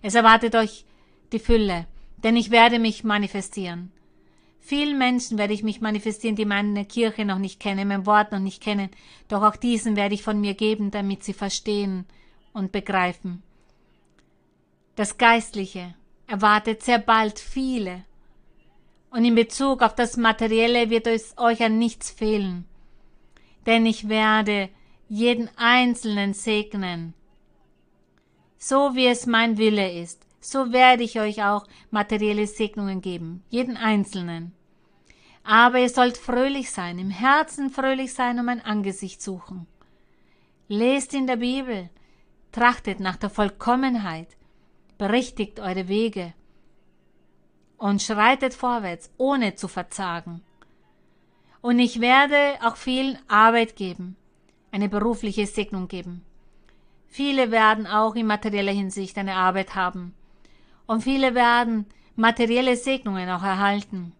Es erwartet euch die Fülle, denn ich werde mich manifestieren. Vielen Menschen werde ich mich manifestieren, die meine Kirche noch nicht kennen, mein Wort noch nicht kennen, doch auch diesen werde ich von mir geben, damit sie verstehen und begreifen. Das Geistliche erwartet sehr bald viele. Und in Bezug auf das Materielle wird es euch an nichts fehlen. Denn ich werde jeden Einzelnen segnen. So wie es mein Wille ist, so werde ich euch auch materielle Segnungen geben, jeden Einzelnen. Aber ihr sollt fröhlich sein, im Herzen fröhlich sein und mein Angesicht suchen. Lest in der Bibel, trachtet nach der Vollkommenheit, berichtigt eure Wege und schreitet vorwärts, ohne zu verzagen. Und ich werde auch vielen Arbeit geben, eine berufliche Segnung geben. Viele werden auch in materieller Hinsicht eine Arbeit haben. Und viele werden materielle Segnungen auch erhalten.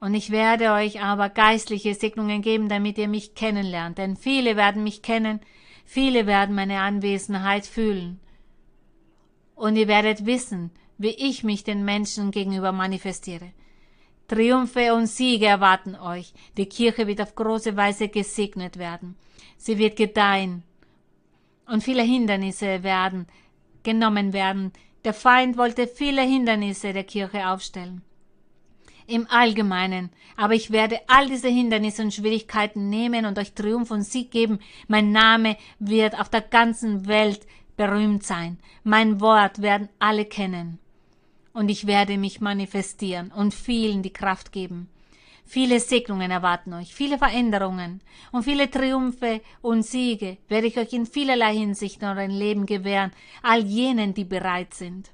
Und ich werde euch aber geistliche Segnungen geben, damit ihr mich kennenlernt. Denn viele werden mich kennen, viele werden meine Anwesenheit fühlen. Und ihr werdet wissen, wie ich mich den Menschen gegenüber manifestiere. Triumphe und Siege erwarten euch. Die Kirche wird auf große Weise gesegnet werden. Sie wird gedeihen. Und viele Hindernisse werden genommen werden. Der Feind wollte viele Hindernisse der Kirche aufstellen. Im Allgemeinen. Aber ich werde all diese Hindernisse und Schwierigkeiten nehmen und euch Triumph und Sieg geben. Mein Name wird auf der ganzen Welt berühmt sein. Mein Wort werden alle kennen und ich werde mich manifestieren und vielen die Kraft geben. Viele Segnungen erwarten euch, viele Veränderungen und viele Triumphe und Siege werde ich euch in vielerlei Hinsicht in eurem Leben gewähren, all jenen, die bereit sind.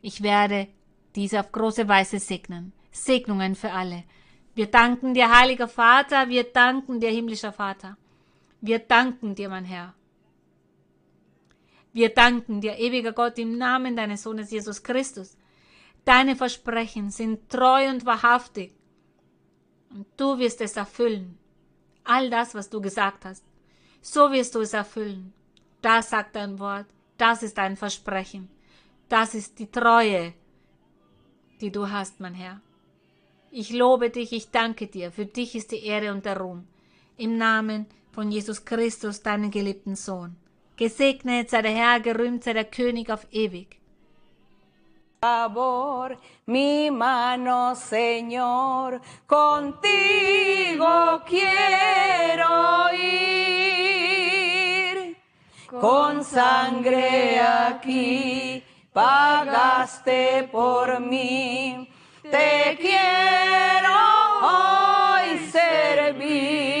Ich werde diese auf große Weise segnen. Segnungen für alle. Wir danken dir, heiliger Vater, wir danken dir, himmlischer Vater. Wir danken dir, mein Herr. Wir danken dir, ewiger Gott, im Namen deines Sohnes Jesus Christus, Deine Versprechen sind treu und wahrhaftig. Und du wirst es erfüllen. All das, was du gesagt hast. So wirst du es erfüllen. Das sagt dein Wort. Das ist dein Versprechen. Das ist die Treue, die du hast, mein Herr. Ich lobe dich, ich danke dir. Für dich ist die Ehre und der Ruhm. Im Namen von Jesus Christus, deinen geliebten Sohn. Gesegnet sei der Herr, gerühmt sei der König auf ewig. Favor, mi mano, Señor, contigo quiero ir. Con sangre aquí pagaste por mí, te quiero hoy servir.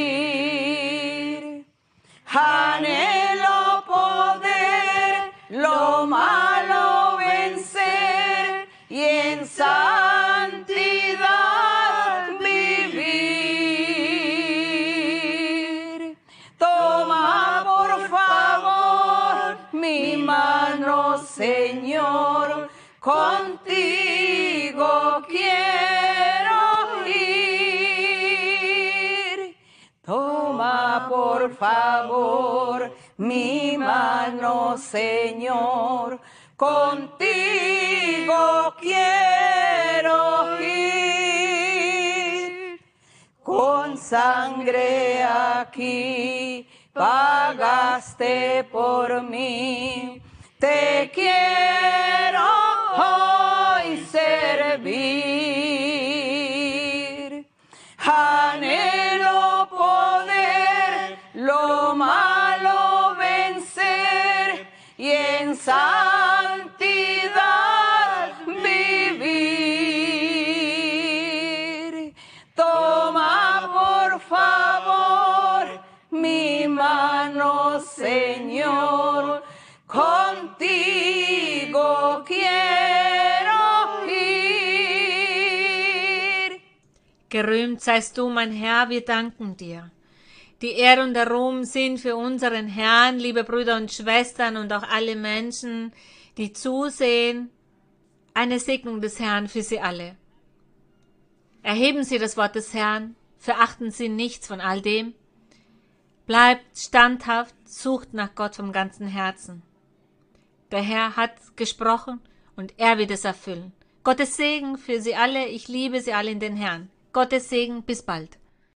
Por favor mi mano, Señor, contigo quiero ir. Con sangre aquí pagaste por mí. Te quiero hoy servir. Anhelo lo malo vencer y en Señor, contigo quiero ir. Gerühmt seist du, mein Herr, wir danken dir. Die Ehre und der Ruhm sind für unseren Herrn, liebe Brüder und Schwestern und auch alle Menschen, die zusehen, eine Segnung des Herrn für sie alle. Erheben Sie das Wort des Herrn, verachten Sie nichts von all dem, Bleibt standhaft, sucht nach Gott vom ganzen Herzen. Der Herr hat gesprochen und er wird es erfüllen. Gottes Segen für Sie alle. Ich liebe Sie alle in den Herrn. Gottes Segen. Bis bald.